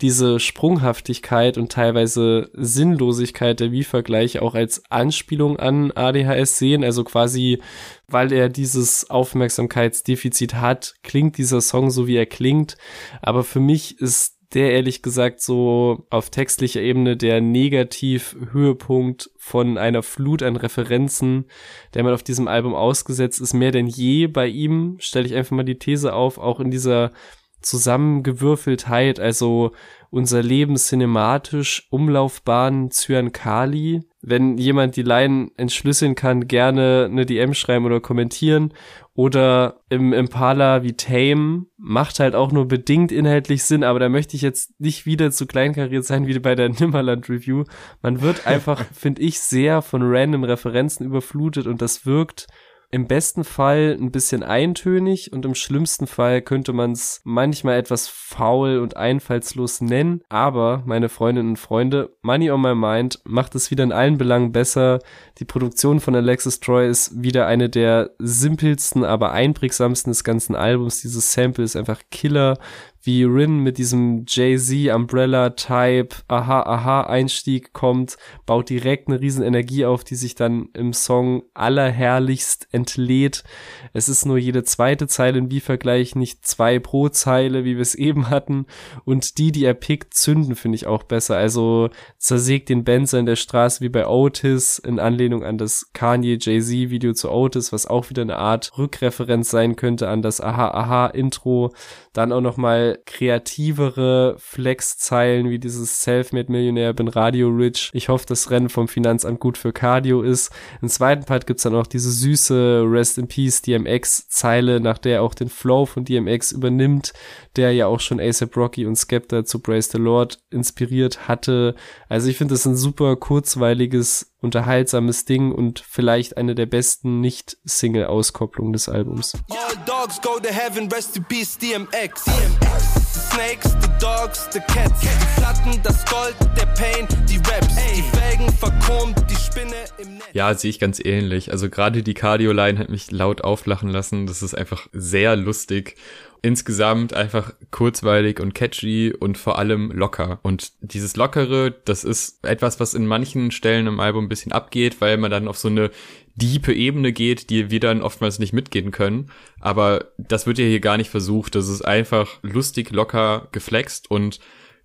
diese Sprunghaftigkeit und teilweise Sinnlosigkeit der Wie-Vergleiche auch als Anspielung an ADHS sehen. Also quasi, weil er dieses Aufmerksamkeitsdefizit hat, klingt dieser Song so, wie er klingt. Aber für mich ist der ehrlich gesagt so auf textlicher Ebene der Negativ-Höhepunkt von einer Flut an Referenzen, der man auf diesem Album ausgesetzt ist, mehr denn je bei ihm, stelle ich einfach mal die These auf, auch in dieser Zusammengewürfeltheit, also unser Leben cinematisch, Umlaufbahn Zyankali. Wenn jemand die Line entschlüsseln kann, gerne eine DM schreiben oder kommentieren. Oder im Impala wie Tame macht halt auch nur bedingt inhaltlich Sinn, aber da möchte ich jetzt nicht wieder zu kleinkariert sein wie bei der Nimmerland Review. Man wird einfach, finde ich, sehr von random Referenzen überflutet und das wirkt im besten Fall ein bisschen eintönig und im schlimmsten Fall könnte man es manchmal etwas faul und einfallslos nennen. Aber, meine Freundinnen und Freunde, Money on My Mind macht es wieder in allen Belangen besser. Die Produktion von Alexis Troy ist wieder eine der simpelsten, aber einprägsamsten des ganzen Albums. Dieses Sample ist einfach Killer wie Rin mit diesem Jay-Z Umbrella Type Aha Aha Einstieg kommt, baut direkt eine riesen Energie auf, die sich dann im Song allerherrlichst entlädt. Es ist nur jede zweite Zeile im Wie-Vergleich, nicht zwei pro Zeile, wie wir es eben hatten. Und die, die er pickt, zünden, finde ich auch besser. Also zersägt den Benzer in der Straße wie bei Otis in Anlehnung an das Kanye Jay-Z Video zu Otis, was auch wieder eine Art Rückreferenz sein könnte an das Aha Aha Intro. Dann auch noch mal kreativere Flex-Zeilen wie dieses Selfmade-Millionär, bin Radio-Rich. Ich hoffe, das Rennen vom Finanzamt gut für Cardio ist. Im zweiten Part gibt's dann auch diese süße Rest in Peace DMX-Zeile, nach der auch den Flow von DMX übernimmt, der ja auch schon ASAP Rocky und Skepta zu Praise the Lord inspiriert hatte. Also ich finde das ein super kurzweiliges unterhaltsames Ding und vielleicht eine der besten Nicht-Single-Auskopplungen des Albums. All dogs go to heaven, rest in peace, DMX. DMX. The snakes, the dogs, the cats, die Platten, das Gold, der Pain, die Raps, die Felgen verchromt, die Spinne im Netz. Ja, sehe ich ganz ähnlich. Also gerade die Cardio-Line hat mich laut auflachen lassen. Das ist einfach sehr lustig insgesamt einfach kurzweilig und catchy und vor allem locker. Und dieses Lockere, das ist etwas, was in manchen Stellen im Album ein bisschen abgeht, weil man dann auf so eine diepe Ebene geht, die wir dann oftmals nicht mitgehen können. Aber das wird ja hier gar nicht versucht. Das ist einfach lustig, locker geflext und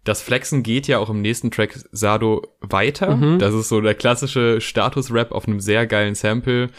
das Flexen geht ja auch im nächsten Track Sado weiter. Mhm. Das ist so der klassische Status-Rap auf einem sehr geilen Sample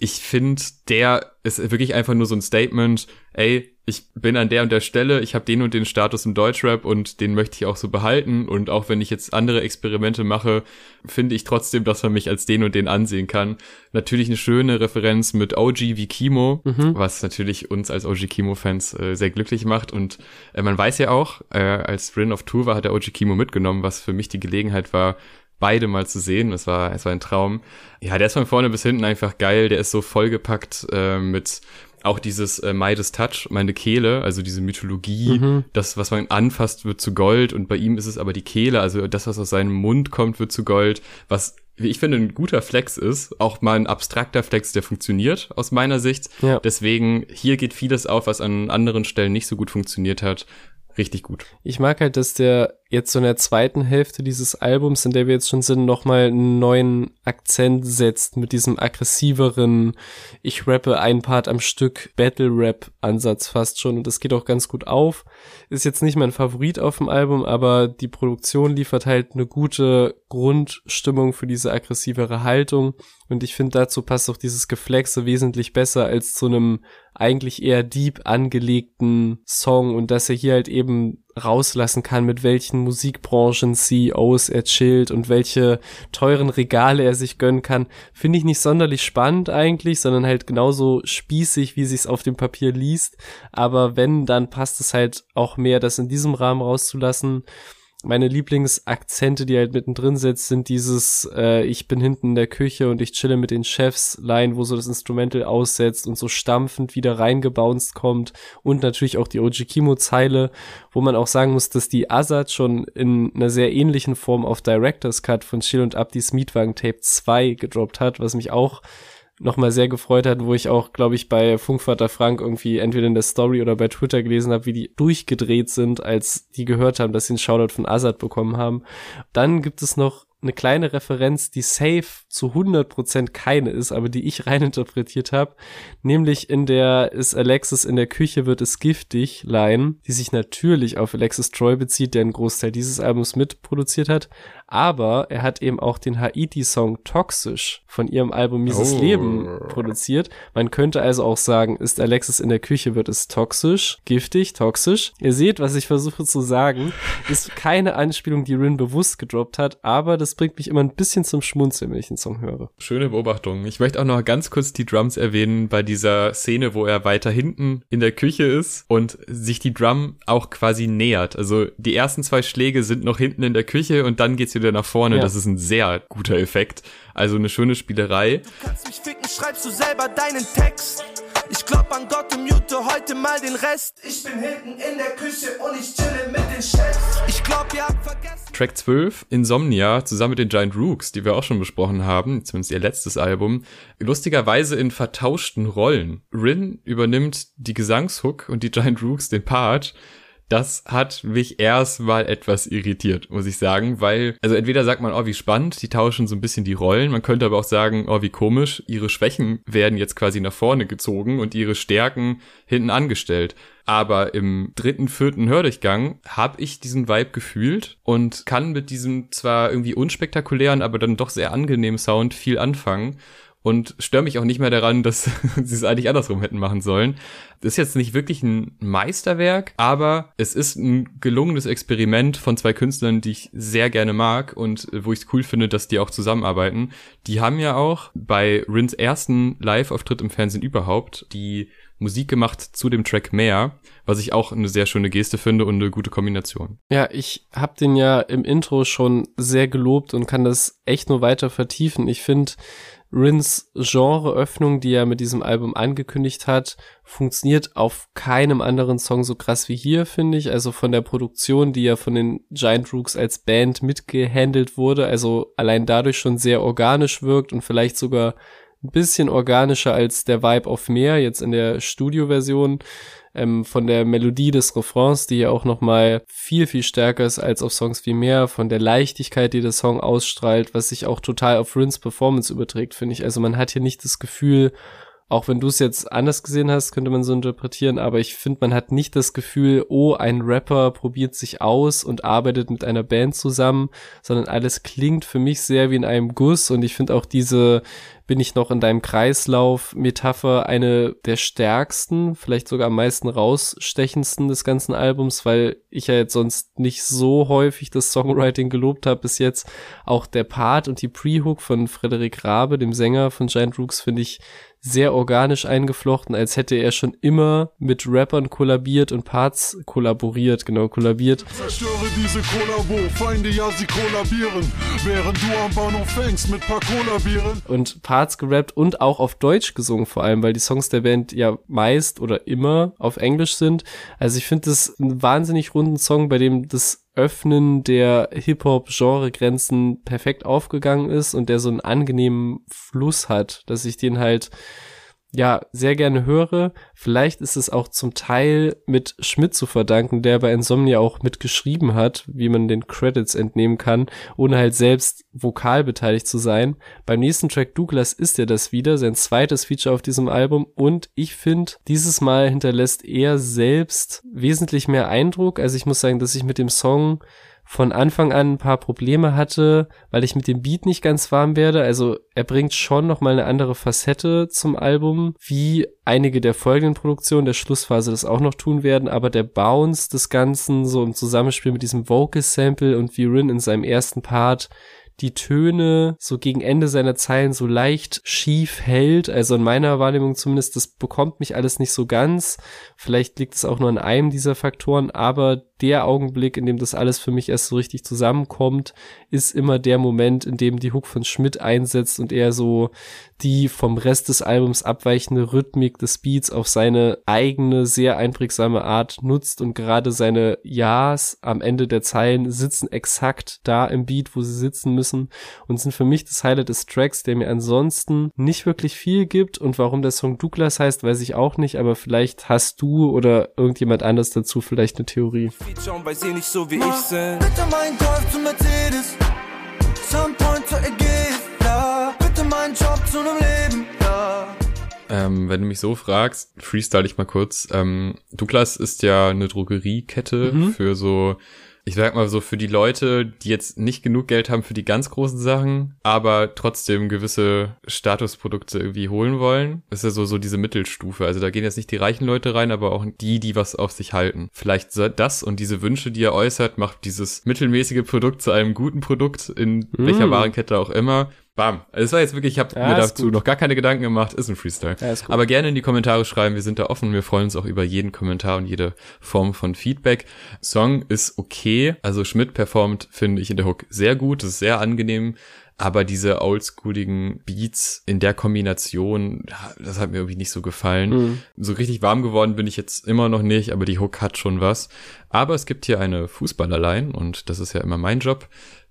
ich finde, der ist wirklich einfach nur so ein Statement, ey, ich bin an der und der Stelle, ich habe den und den Status im Deutschrap und den möchte ich auch so behalten und auch wenn ich jetzt andere Experimente mache, finde ich trotzdem, dass man mich als den und den ansehen kann. Natürlich eine schöne Referenz mit OG wie Kimo, mhm. was natürlich uns als OG Kimo-Fans äh, sehr glücklich macht und äh, man weiß ja auch, äh, als Rin of Tour war, hat er OG Kimo mitgenommen, was für mich die Gelegenheit war, beide mal zu sehen. Es war, es war ein Traum. Ja, der ist von vorne bis hinten einfach geil. Der ist so vollgepackt äh, mit auch dieses äh, Midas Touch, meine Kehle, also diese Mythologie, mhm. das, was man anfasst, wird zu Gold und bei ihm ist es aber die Kehle, also das, was aus seinem Mund kommt, wird zu Gold, was wie ich finde, ein guter Flex ist, auch mal ein abstrakter Flex, der funktioniert aus meiner Sicht. Ja. Deswegen, hier geht vieles auf, was an anderen Stellen nicht so gut funktioniert hat. Richtig gut. Ich mag halt, dass der jetzt so in der zweiten Hälfte dieses Albums, in der wir jetzt schon sind, nochmal einen neuen Akzent setzt mit diesem aggressiveren, ich rappe ein Part am Stück, Battle-Rap-Ansatz fast schon und das geht auch ganz gut auf. Ist jetzt nicht mein Favorit auf dem Album, aber die Produktion liefert halt eine gute Grundstimmung für diese aggressivere Haltung und ich finde dazu passt auch dieses Geflexe wesentlich besser als zu einem eigentlich eher deep angelegten Song und dass er hier halt eben rauslassen kann, mit welchen Musikbranchen CEOs er chillt und welche teuren Regale er sich gönnen kann, finde ich nicht sonderlich spannend eigentlich, sondern halt genauso spießig, wie sich's auf dem Papier liest. Aber wenn, dann passt es halt auch mehr, das in diesem Rahmen rauszulassen meine Lieblingsakzente, die halt mittendrin sitzt, sind dieses äh, Ich bin hinten in der Küche und ich chille mit den Chefs Line, wo so das Instrumental aussetzt und so stampfend wieder reingebounced kommt. Und natürlich auch die OG Kimo Zeile, wo man auch sagen muss, dass die Azad schon in einer sehr ähnlichen Form auf Director's Cut von Chill und Abdis Mietwagen Tape 2 gedroppt hat, was mich auch nochmal sehr gefreut hat, wo ich auch, glaube ich, bei Funkvater Frank irgendwie entweder in der Story oder bei Twitter gelesen habe, wie die durchgedreht sind, als die gehört haben, dass sie einen Shoutout von Azad bekommen haben. Dann gibt es noch eine kleine Referenz, die safe zu 100% keine ist, aber die ich reininterpretiert habe, nämlich in der ist Alexis in der Küche wird es giftig Line, die sich natürlich auf Alexis Troy bezieht, der einen Großteil dieses Albums mitproduziert hat, aber er hat eben auch den Haiti-Song Toxisch von ihrem Album Mieses oh. Leben produziert. Man könnte also auch sagen, ist Alexis in der Küche, wird es toxisch, giftig, toxisch. Ihr seht, was ich versuche zu sagen, ist keine Anspielung, die Rin bewusst gedroppt hat, aber das bringt mich immer ein bisschen zum Schmunzeln, wenn ich den Song höre. Schöne Beobachtung. Ich möchte auch noch ganz kurz die Drums erwähnen bei dieser Szene, wo er weiter hinten in der Küche ist und sich die Drum auch quasi nähert. Also die ersten zwei Schläge sind noch hinten in der Küche und dann geht's wieder nach vorne. Ja. Das ist ein sehr guter Effekt. Also eine schöne Spielerei. Du kannst mich ficken, schreibst du selber deinen Text. Ich glaub an Gott und mute heute mal den Rest. Ich bin hinten in der Küche und ich chille mit den Chefs. Ich glaub, ihr habt vergessen. Track 12, Insomnia, zusammen mit den Giant Rooks, die wir auch schon besprochen haben, zumindest ihr letztes Album, lustigerweise in vertauschten Rollen. Rin übernimmt die Gesangshook und die Giant Rooks den Part das hat mich erstmal etwas irritiert, muss ich sagen, weil, also entweder sagt man, oh, wie spannend, die tauschen so ein bisschen die Rollen, man könnte aber auch sagen, oh, wie komisch, ihre Schwächen werden jetzt quasi nach vorne gezogen und ihre Stärken hinten angestellt. Aber im dritten, vierten Hördurchgang habe ich diesen Vibe gefühlt und kann mit diesem zwar irgendwie unspektakulären, aber dann doch sehr angenehmen Sound viel anfangen und störe mich auch nicht mehr daran, dass sie es eigentlich andersrum hätten machen sollen. Das ist jetzt nicht wirklich ein Meisterwerk, aber es ist ein gelungenes Experiment von zwei Künstlern, die ich sehr gerne mag und wo ich es cool finde, dass die auch zusammenarbeiten. Die haben ja auch bei Rins ersten Live-Auftritt im Fernsehen überhaupt die Musik gemacht zu dem Track mehr, was ich auch eine sehr schöne Geste finde und eine gute Kombination. Ja, ich habe den ja im Intro schon sehr gelobt und kann das echt nur weiter vertiefen. Ich finde, Rins Genreöffnung, die er mit diesem Album angekündigt hat, funktioniert auf keinem anderen Song so krass wie hier, finde ich. Also von der Produktion, die ja von den Giant Rooks als Band mitgehandelt wurde, also allein dadurch schon sehr organisch wirkt und vielleicht sogar ein bisschen organischer als der Vibe auf Meer jetzt in der Studioversion ähm, von der Melodie des Refrains, die ja auch nochmal viel, viel stärker ist als auf Songs wie mehr, von der Leichtigkeit, die der Song ausstrahlt, was sich auch total auf Rins Performance überträgt, finde ich. Also man hat hier nicht das Gefühl, auch wenn du es jetzt anders gesehen hast, könnte man so interpretieren, aber ich finde, man hat nicht das Gefühl, oh, ein Rapper probiert sich aus und arbeitet mit einer Band zusammen, sondern alles klingt für mich sehr wie in einem Guss und ich finde auch diese bin ich noch in deinem Kreislauf Metapher eine der stärksten, vielleicht sogar am meisten rausstechendsten des ganzen Albums, weil ich ja jetzt sonst nicht so häufig das Songwriting gelobt habe bis jetzt. Auch der Part und die Pre-Hook von Frederik Rabe, dem Sänger von Giant Rooks, finde ich sehr organisch eingeflochten, als hätte er schon immer mit Rappern kollabiert und Parts kollaboriert, genau, kollabiert. Zerstöre diese Kollabo, Feinde ja, sie kollabieren, während du am Bahnhof fängst mit paar Kollabieren. Und Parts gerappt und auch auf Deutsch gesungen vor allem, weil die Songs der Band ja meist oder immer auf Englisch sind. Also ich finde das einen wahnsinnig runden Song, bei dem das Öffnen der Hip-Hop-Genre-Grenzen perfekt aufgegangen ist und der so einen angenehmen Fluss hat, dass ich den halt ja sehr gerne höre. Vielleicht ist es auch zum Teil mit Schmidt zu verdanken, der bei Insomnia auch mitgeschrieben hat, wie man den Credits entnehmen kann, ohne halt selbst vokal beteiligt zu sein. Beim nächsten Track Douglas ist er das wieder, sein zweites Feature auf diesem Album und ich finde, dieses Mal hinterlässt er selbst wesentlich mehr Eindruck. Also ich muss sagen, dass ich mit dem Song von Anfang an ein paar Probleme hatte, weil ich mit dem Beat nicht ganz warm werde. Also er bringt schon noch mal eine andere Facette zum Album, wie einige der folgenden Produktionen der Schlussphase das auch noch tun werden. Aber der Bounce des Ganzen so im Zusammenspiel mit diesem Vocal Sample und wie Rin in seinem ersten Part die Töne so gegen Ende seiner Zeilen so leicht schief hält. Also in meiner Wahrnehmung zumindest, das bekommt mich alles nicht so ganz. Vielleicht liegt es auch nur an einem dieser Faktoren, aber der Augenblick, in dem das alles für mich erst so richtig zusammenkommt, ist immer der Moment, in dem die Hook von Schmidt einsetzt und er so die vom Rest des Albums abweichende Rhythmik des Beats auf seine eigene, sehr einprägsame Art nutzt und gerade seine Ja's am Ende der Zeilen sitzen exakt da im Beat, wo sie sitzen müssen und sind für mich das Highlight des Tracks, der mir ansonsten nicht wirklich viel gibt und warum der Song Douglas heißt, weiß ich auch nicht, aber vielleicht hast du oder irgendjemand anders dazu vielleicht eine Theorie. Feature weil sie nicht so wie ich sind. Bitte mein Golf zu Mercedes, Soundpoint zu Ägäis, ja. Bitte mein Job zu einem Leben, ja. Ähm, wenn du mich so fragst, freestyle ich mal kurz. Ähm, Douglas ist ja eine Drogeriekette mhm. für so ich sag mal so, für die Leute, die jetzt nicht genug Geld haben für die ganz großen Sachen, aber trotzdem gewisse Statusprodukte irgendwie holen wollen, ist ja so, so diese Mittelstufe. Also da gehen jetzt nicht die reichen Leute rein, aber auch die, die was auf sich halten. Vielleicht das und diese Wünsche, die er äußert, macht dieses mittelmäßige Produkt zu einem guten Produkt, in mm. welcher Warenkette auch immer. Bam. Also es war jetzt wirklich, ich habe ja, mir dazu gut. noch gar keine Gedanken gemacht, ist ein Freestyle. Ja, ist Aber gerne in die Kommentare schreiben, wir sind da offen, wir freuen uns auch über jeden Kommentar und jede Form von Feedback. Song ist okay, also Schmidt performt, finde ich, in der Hook sehr gut, das ist sehr angenehm aber diese oldschooligen Beats in der Kombination, das hat mir irgendwie nicht so gefallen. Mhm. So richtig warm geworden bin ich jetzt immer noch nicht, aber die Hook hat schon was. Aber es gibt hier eine Fußballerline und das ist ja immer mein Job.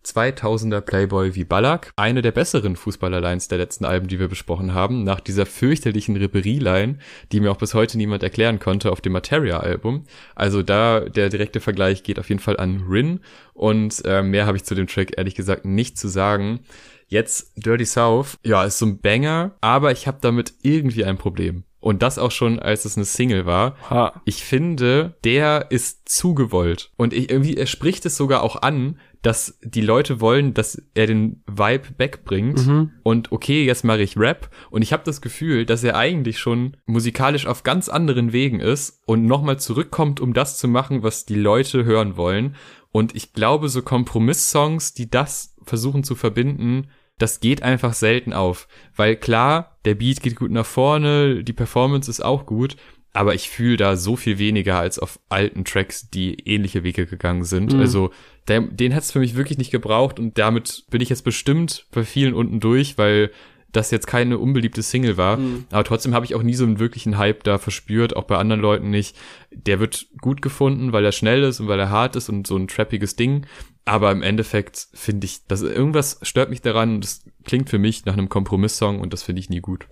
2000er Playboy wie Ballack, eine der besseren Fußballerlines der letzten Alben, die wir besprochen haben, nach dieser fürchterlichen Ripperie-Line, die mir auch bis heute niemand erklären konnte auf dem Materia-Album. Also da der direkte Vergleich geht auf jeden Fall an Rin und äh, mehr habe ich zu dem Track ehrlich gesagt nicht zu sagen. Jetzt Dirty South, ja, ist so ein Banger, aber ich habe damit irgendwie ein Problem. Und das auch schon, als es eine Single war. Ha. Ich finde, der ist zu gewollt. Und ich, irgendwie, er spricht es sogar auch an, dass die Leute wollen, dass er den Vibe backbringt mhm. und okay, jetzt mache ich Rap und ich habe das Gefühl, dass er eigentlich schon musikalisch auf ganz anderen Wegen ist und nochmal zurückkommt, um das zu machen, was die Leute hören wollen und ich glaube, so Kompromiss-Songs, die das versuchen zu verbinden, das geht einfach selten auf, weil klar, der Beat geht gut nach vorne, die Performance ist auch gut, aber ich fühle da so viel weniger als auf alten Tracks, die ähnliche Wege gegangen sind. Mhm. Also der, den hat's für mich wirklich nicht gebraucht und damit bin ich jetzt bestimmt bei vielen unten durch, weil das jetzt keine unbeliebte Single war. Mhm. Aber trotzdem habe ich auch nie so einen wirklichen Hype da verspürt, auch bei anderen Leuten nicht. Der wird gut gefunden, weil er schnell ist und weil er hart ist und so ein trappiges Ding. Aber im Endeffekt finde ich, dass irgendwas stört mich daran und das klingt für mich nach einem Kompromisssong und das finde ich nie gut.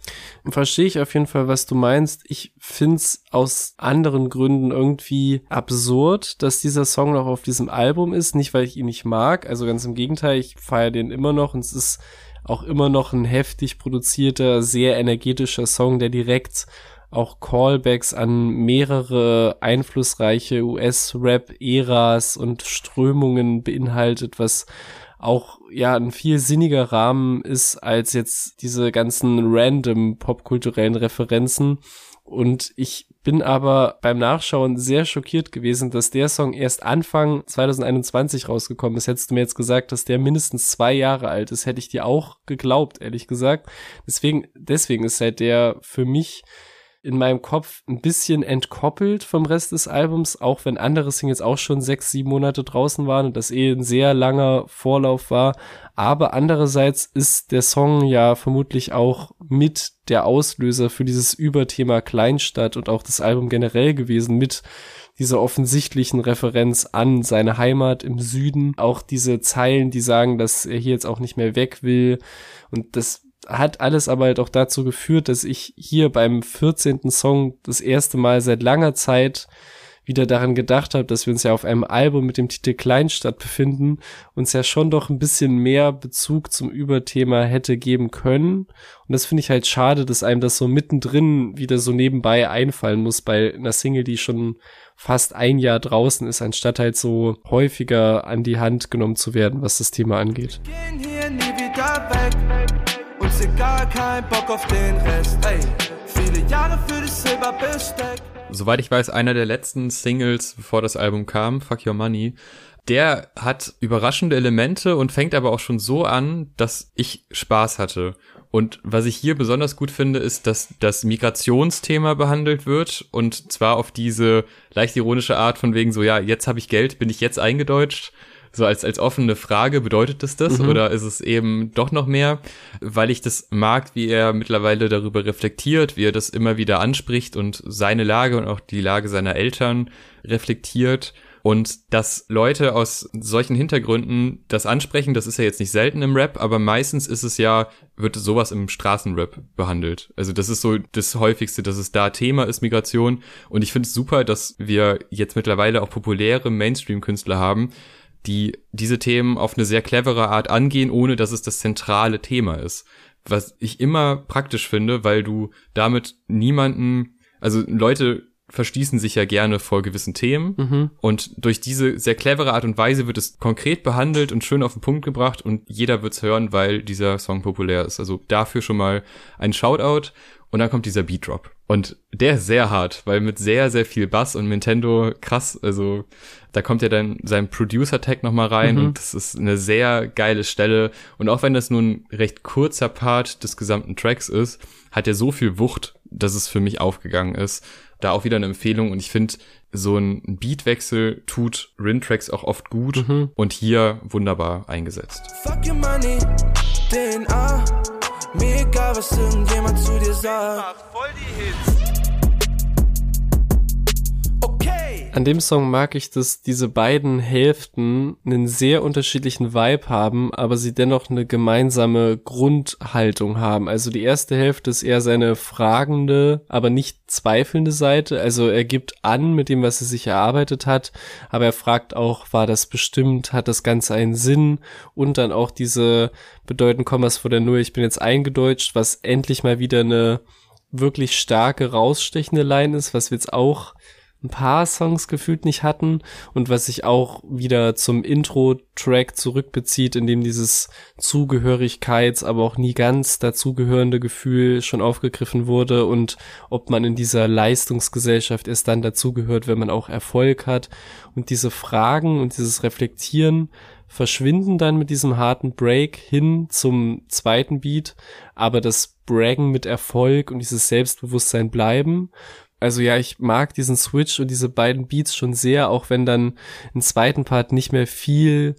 Verstehe ich auf jeden Fall, was du meinst. Ich finde es aus anderen Gründen irgendwie absurd, dass dieser Song noch auf diesem Album ist. Nicht, weil ich ihn nicht mag. Also ganz im Gegenteil, ich feiere den immer noch und es ist auch immer noch ein heftig produzierter, sehr energetischer Song, der direkt auch Callbacks an mehrere einflussreiche US-Rap-Äras und Strömungen beinhaltet, was auch ja ein viel sinniger Rahmen ist als jetzt diese ganzen random popkulturellen Referenzen. Und ich bin aber beim Nachschauen sehr schockiert gewesen, dass der Song erst Anfang 2021 rausgekommen ist. Hättest du mir jetzt gesagt, dass der mindestens zwei Jahre alt ist, hätte ich dir auch geglaubt, ehrlich gesagt. Deswegen, deswegen ist halt der für mich in meinem Kopf ein bisschen entkoppelt vom Rest des Albums, auch wenn andere Singles auch schon sechs, sieben Monate draußen waren und das eh ein sehr langer Vorlauf war. Aber andererseits ist der Song ja vermutlich auch mit der Auslöser für dieses Überthema Kleinstadt und auch das Album generell gewesen mit dieser offensichtlichen Referenz an seine Heimat im Süden. Auch diese Zeilen, die sagen, dass er hier jetzt auch nicht mehr weg will. Und das hat alles aber halt auch dazu geführt, dass ich hier beim 14. Song das erste Mal seit langer Zeit wieder daran gedacht habe, dass wir uns ja auf einem Album mit dem Titel Kleinstadt befinden, uns ja schon doch ein bisschen mehr Bezug zum Überthema hätte geben können. Und das finde ich halt schade, dass einem das so mittendrin wieder so nebenbei einfallen muss bei einer Single, die schon fast ein Jahr draußen ist, anstatt halt so häufiger an die Hand genommen zu werden, was das Thema angeht. Gehen hier nie wieder weg uns egal, kein Bock auf den Rest. Ey, viele Jahre für das Silberbesteck. Soweit ich weiß, einer der letzten Singles, bevor das Album kam, Fuck Your Money, der hat überraschende Elemente und fängt aber auch schon so an, dass ich Spaß hatte. Und was ich hier besonders gut finde, ist, dass das Migrationsthema behandelt wird und zwar auf diese leicht ironische Art von wegen so, ja, jetzt habe ich Geld, bin ich jetzt eingedeutscht so als, als offene Frage, bedeutet es das mhm. oder ist es eben doch noch mehr? Weil ich das mag, wie er mittlerweile darüber reflektiert, wie er das immer wieder anspricht und seine Lage und auch die Lage seiner Eltern reflektiert. Und dass Leute aus solchen Hintergründen das ansprechen, das ist ja jetzt nicht selten im Rap, aber meistens ist es ja, wird sowas im Straßenrap behandelt. Also das ist so das häufigste, dass es da Thema ist, Migration. Und ich finde es super, dass wir jetzt mittlerweile auch populäre Mainstream-Künstler haben, die diese Themen auf eine sehr clevere Art angehen, ohne dass es das zentrale Thema ist. Was ich immer praktisch finde, weil du damit niemanden, also Leute verstießen sich ja gerne vor gewissen Themen mhm. und durch diese sehr clevere Art und Weise wird es konkret behandelt und schön auf den Punkt gebracht und jeder wird's hören, weil dieser Song populär ist. Also dafür schon mal ein Shoutout und dann kommt dieser Beat Drop. Und der ist sehr hart, weil mit sehr, sehr viel Bass und Nintendo krass, also da kommt ja dann sein Producer-Tag nochmal rein mhm. und das ist eine sehr geile Stelle. Und auch wenn das nur ein recht kurzer Part des gesamten Tracks ist, hat er so viel Wucht, dass es für mich aufgegangen ist. Da auch wieder eine Empfehlung und ich finde, so ein Beatwechsel tut Rin-Tracks auch oft gut mhm. und hier wunderbar eingesetzt. Fuck your money, DNA. Mir egal, was irgendjemand zu dir sagt. Voll die Hits. An dem Song mag ich, dass diese beiden Hälften einen sehr unterschiedlichen Vibe haben, aber sie dennoch eine gemeinsame Grundhaltung haben. Also die erste Hälfte ist eher seine fragende, aber nicht zweifelnde Seite. Also er gibt an mit dem, was er sich erarbeitet hat, aber er fragt auch, war das bestimmt, hat das Ganze einen Sinn? Und dann auch diese bedeuten Kommas vor der Null, ich bin jetzt eingedeutscht, was endlich mal wieder eine wirklich starke, rausstechende Line ist, was wir jetzt auch ein paar Songs gefühlt nicht hatten und was sich auch wieder zum Intro-Track zurückbezieht, in dem dieses Zugehörigkeits, aber auch nie ganz dazugehörende Gefühl schon aufgegriffen wurde und ob man in dieser Leistungsgesellschaft erst dann dazugehört, wenn man auch Erfolg hat. Und diese Fragen und dieses Reflektieren verschwinden dann mit diesem harten Break hin zum zweiten Beat, aber das Braggen mit Erfolg und dieses Selbstbewusstsein bleiben also ja, ich mag diesen Switch und diese beiden Beats schon sehr, auch wenn dann im zweiten Part nicht mehr viel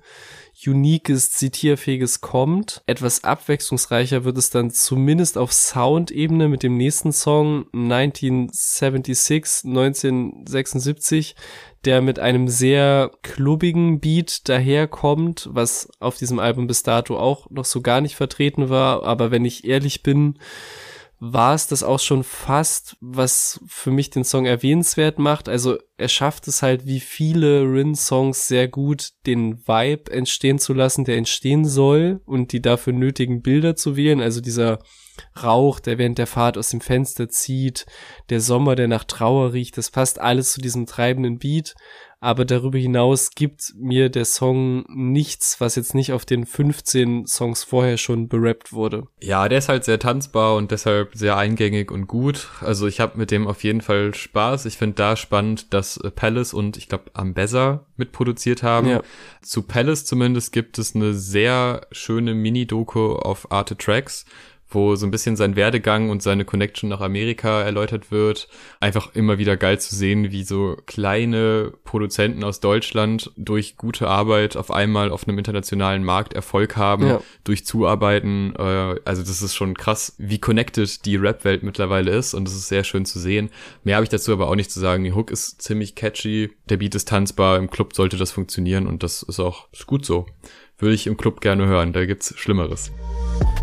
uniques, zitierfähiges kommt. Etwas abwechslungsreicher wird es dann zumindest auf Sound-Ebene mit dem nächsten Song 1976, 1976, der mit einem sehr klubbigen Beat daherkommt, was auf diesem Album bis dato auch noch so gar nicht vertreten war. Aber wenn ich ehrlich bin, war es das auch schon fast, was für mich den Song erwähnenswert macht. Also er schafft es halt, wie viele Rin-Songs sehr gut den Vibe entstehen zu lassen, der entstehen soll und die dafür nötigen Bilder zu wählen. Also dieser Rauch, der während der Fahrt aus dem Fenster zieht, der Sommer, der nach Trauer riecht, das passt alles zu diesem treibenden Beat aber darüber hinaus gibt mir der Song nichts, was jetzt nicht auf den 15 Songs vorher schon berappt wurde. Ja, der ist halt sehr tanzbar und deshalb sehr eingängig und gut. Also ich habe mit dem auf jeden Fall Spaß. Ich finde da spannend, dass Palace und ich glaube Ambessa mitproduziert haben. Ja. Zu Palace zumindest gibt es eine sehr schöne Mini-Doku auf Arte Tracks wo so ein bisschen sein Werdegang und seine Connection nach Amerika erläutert wird. Einfach immer wieder geil zu sehen, wie so kleine Produzenten aus Deutschland durch gute Arbeit auf einmal auf einem internationalen Markt Erfolg haben, ja. durch Zuarbeiten. Äh, also das ist schon krass, wie connected die Rap-Welt mittlerweile ist und das ist sehr schön zu sehen. Mehr habe ich dazu aber auch nicht zu sagen. Die Hook ist ziemlich catchy, der Beat ist tanzbar, im Club sollte das funktionieren und das ist auch ist gut so. Würde ich im Club gerne hören, da gibt's Schlimmeres.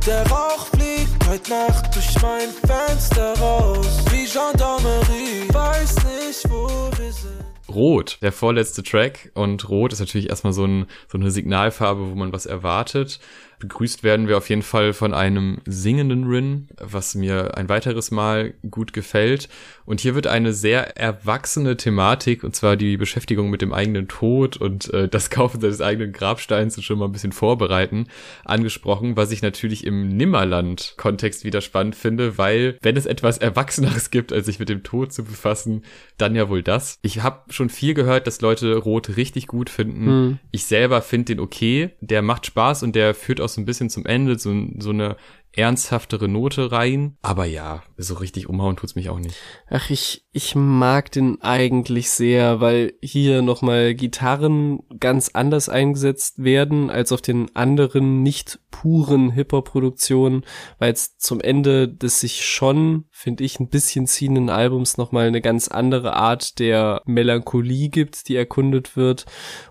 Der Rauch fliegt heute Nacht durch mein Fenster raus. Wie Gendarmerie, weiß nicht, wo wir sind. Rot, der vorletzte Track. Und Rot ist natürlich erstmal so, ein, so eine Signalfarbe, wo man was erwartet. Begrüßt werden wir auf jeden Fall von einem singenden Rin, was mir ein weiteres Mal gut gefällt. Und hier wird eine sehr erwachsene Thematik, und zwar die Beschäftigung mit dem eigenen Tod und äh, das Kaufen seines eigenen Grabsteins und schon mal ein bisschen vorbereiten, angesprochen, was ich natürlich im Nimmerland-Kontext wieder spannend finde, weil wenn es etwas Erwachseneres gibt, als sich mit dem Tod zu befassen, dann ja wohl das. Ich habe schon viel gehört, dass Leute Rot richtig gut finden. Hm. Ich selber finde den okay. Der macht Spaß und der führt auch so ein bisschen zum Ende, so, so eine ernsthaftere Note rein. Aber ja, so richtig umhauen tut's mich auch nicht. Ach, ich, ich mag den eigentlich sehr, weil hier nochmal Gitarren ganz anders eingesetzt werden als auf den anderen nicht puren Hip-Hop-Produktionen, weil es zum Ende des sich schon, finde ich, ein bisschen ziehenden Albums nochmal eine ganz andere Art der Melancholie gibt, die erkundet wird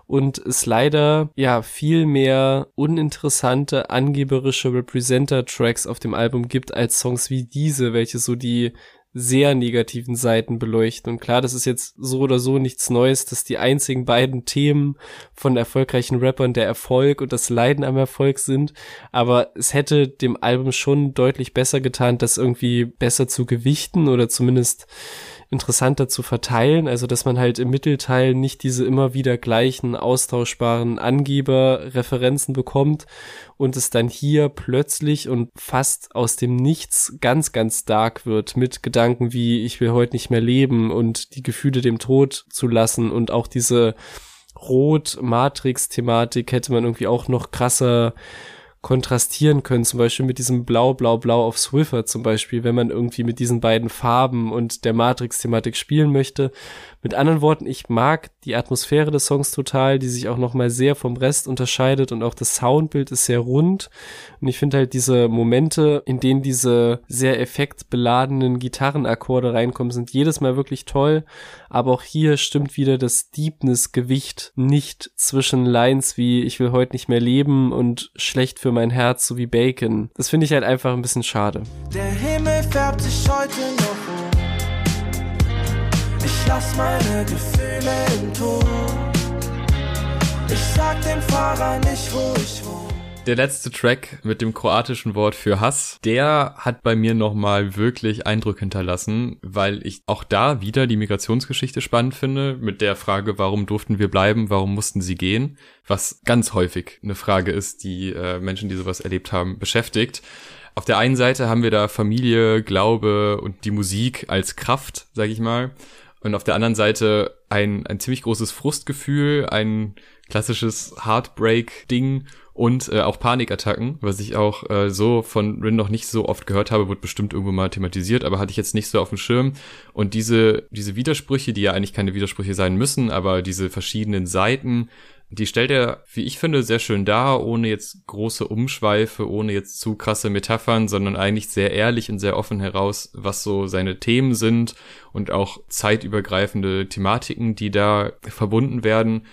und es leider ja viel mehr uninteressante, angeberische Representer-Tracks auf dem Album gibt als Songs wie diese, welche so die sehr negativen Seiten beleuchten. Und klar, das ist jetzt so oder so nichts Neues, dass die einzigen beiden Themen von erfolgreichen Rappern der Erfolg und das Leiden am Erfolg sind. Aber es hätte dem Album schon deutlich besser getan, das irgendwie besser zu gewichten oder zumindest interessanter zu verteilen, also dass man halt im Mittelteil nicht diese immer wieder gleichen austauschbaren Angeberreferenzen bekommt und es dann hier plötzlich und fast aus dem Nichts ganz, ganz dark wird mit Gedanken wie ich will heute nicht mehr leben und die Gefühle dem Tod zu lassen und auch diese Rot-Matrix-Thematik hätte man irgendwie auch noch krasser kontrastieren können, zum Beispiel mit diesem Blau, Blau, Blau auf Swiffer zum Beispiel, wenn man irgendwie mit diesen beiden Farben und der Matrix-Thematik spielen möchte. Mit anderen Worten, ich mag die Atmosphäre des Songs total, die sich auch nochmal sehr vom Rest unterscheidet und auch das Soundbild ist sehr rund. Und ich finde halt diese Momente, in denen diese sehr effektbeladenen Gitarrenakkorde reinkommen, sind jedes Mal wirklich toll. Aber auch hier stimmt wieder das Deepness-Gewicht nicht zwischen Lines wie ich will heute nicht mehr leben und schlecht für mein Herz sowie Bacon. Das finde ich halt einfach ein bisschen schade. Der Himmel färbt sich heute noch. Ich lass meine Gefühle im Ton. Ich sag dem Fahrer nicht, wo ich wohne. Der letzte Track mit dem kroatischen Wort für Hass, der hat bei mir nochmal wirklich Eindruck hinterlassen, weil ich auch da wieder die Migrationsgeschichte spannend finde, mit der Frage, warum durften wir bleiben, warum mussten sie gehen, was ganz häufig eine Frage ist, die äh, Menschen, die sowas erlebt haben, beschäftigt. Auf der einen Seite haben wir da Familie, Glaube und die Musik als Kraft, sag ich mal. Und auf der anderen Seite ein, ein ziemlich großes Frustgefühl, ein klassisches Heartbreak-Ding und äh, auch Panikattacken, was ich auch äh, so von Rin noch nicht so oft gehört habe, wird bestimmt irgendwo mal thematisiert, aber hatte ich jetzt nicht so auf dem Schirm. Und diese, diese Widersprüche, die ja eigentlich keine Widersprüche sein müssen, aber diese verschiedenen Seiten, die stellt er, wie ich finde, sehr schön dar, ohne jetzt große Umschweife, ohne jetzt zu krasse Metaphern, sondern eigentlich sehr ehrlich und sehr offen heraus, was so seine Themen sind und auch zeitübergreifende Thematiken, die da verbunden werden.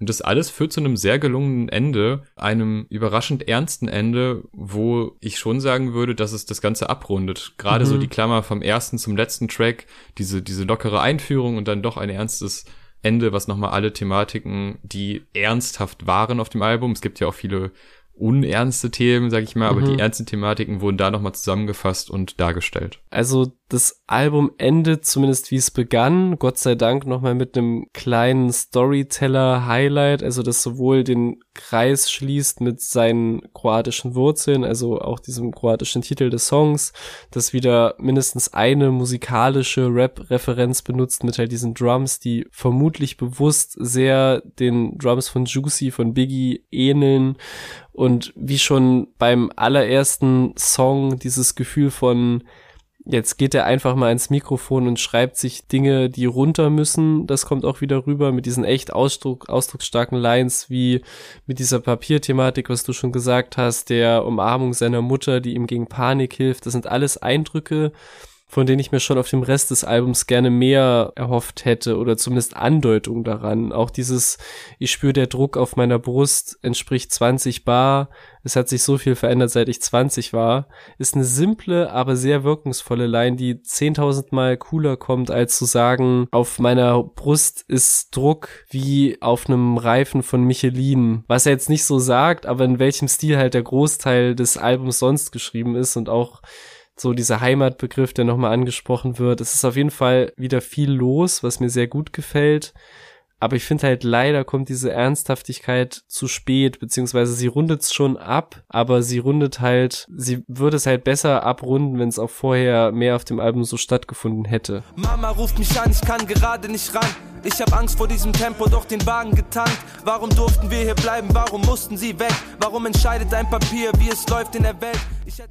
Und das alles führt zu einem sehr gelungenen Ende, einem überraschend ernsten Ende, wo ich schon sagen würde, dass es das Ganze abrundet. Gerade mhm. so die Klammer vom ersten zum letzten Track, diese, diese lockere Einführung und dann doch ein ernstes Ende, was nochmal alle Thematiken, die ernsthaft waren auf dem Album. Es gibt ja auch viele unernste Themen, sag ich mal, aber mhm. die ernsten Thematiken wurden da nochmal zusammengefasst und dargestellt. Also das Album endet zumindest wie es begann, Gott sei Dank nochmal mit einem kleinen Storyteller-Highlight, also das sowohl den Kreis schließt mit seinen kroatischen Wurzeln, also auch diesem kroatischen Titel des Songs, das wieder mindestens eine musikalische Rap-Referenz benutzt mit halt diesen Drums, die vermutlich bewusst sehr den Drums von Juicy, von Biggie ähneln und wie schon beim allerersten Song dieses Gefühl von Jetzt geht er einfach mal ins Mikrofon und schreibt sich Dinge, die runter müssen. Das kommt auch wieder rüber mit diesen echt Ausdruck, ausdrucksstarken Lines, wie mit dieser Papierthematik, was du schon gesagt hast, der Umarmung seiner Mutter, die ihm gegen Panik hilft. Das sind alles Eindrücke, von denen ich mir schon auf dem Rest des Albums gerne mehr erhofft hätte oder zumindest Andeutung daran. Auch dieses, ich spüre der Druck auf meiner Brust entspricht 20 Bar. Es hat sich so viel verändert, seit ich 20 war. Ist eine simple, aber sehr wirkungsvolle Line, die 10.000 Mal cooler kommt, als zu sagen, auf meiner Brust ist Druck wie auf einem Reifen von Michelin. Was er jetzt nicht so sagt, aber in welchem Stil halt der Großteil des Albums sonst geschrieben ist und auch so dieser Heimatbegriff, der nochmal angesprochen wird. Es ist auf jeden Fall wieder viel los, was mir sehr gut gefällt. Aber ich finde halt leider kommt diese Ernsthaftigkeit zu spät, beziehungsweise sie rundet es schon ab, aber sie rundet halt, sie würde es halt besser abrunden, wenn es auch vorher mehr auf dem Album so stattgefunden hätte. Mama ruft mich an, ich kann gerade nicht ran. Ich hab Angst vor diesem Tempo, doch den Wagen getankt. Warum durften wir hier bleiben? Warum mussten sie weg? Warum entscheidet ein Papier, wie es läuft in der Welt?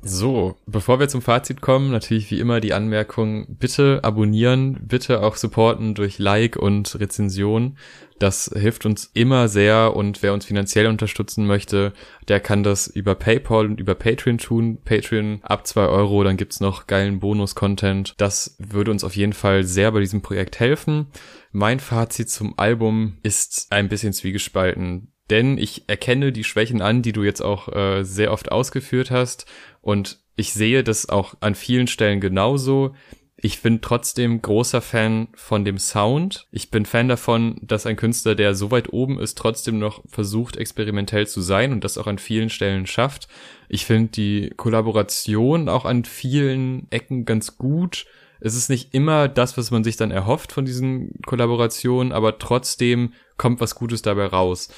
So, bevor wir zum Fazit kommen, natürlich wie immer die Anmerkung, bitte abonnieren, bitte auch supporten durch Like und Rezension. Das hilft uns immer sehr und wer uns finanziell unterstützen möchte, der kann das über PayPal und über Patreon tun. Patreon ab zwei Euro, dann gibt's noch geilen Bonus-Content. Das würde uns auf jeden Fall sehr bei diesem Projekt helfen. Mein Fazit zum Album ist ein bisschen zwiegespalten denn ich erkenne die Schwächen an, die du jetzt auch äh, sehr oft ausgeführt hast und ich sehe das auch an vielen Stellen genauso. Ich bin trotzdem großer Fan von dem Sound. Ich bin Fan davon, dass ein Künstler, der so weit oben ist, trotzdem noch versucht, experimentell zu sein und das auch an vielen Stellen schafft. Ich finde die Kollaboration auch an vielen Ecken ganz gut. Es ist nicht immer das, was man sich dann erhofft von diesen Kollaborationen, aber trotzdem kommt was Gutes dabei raus.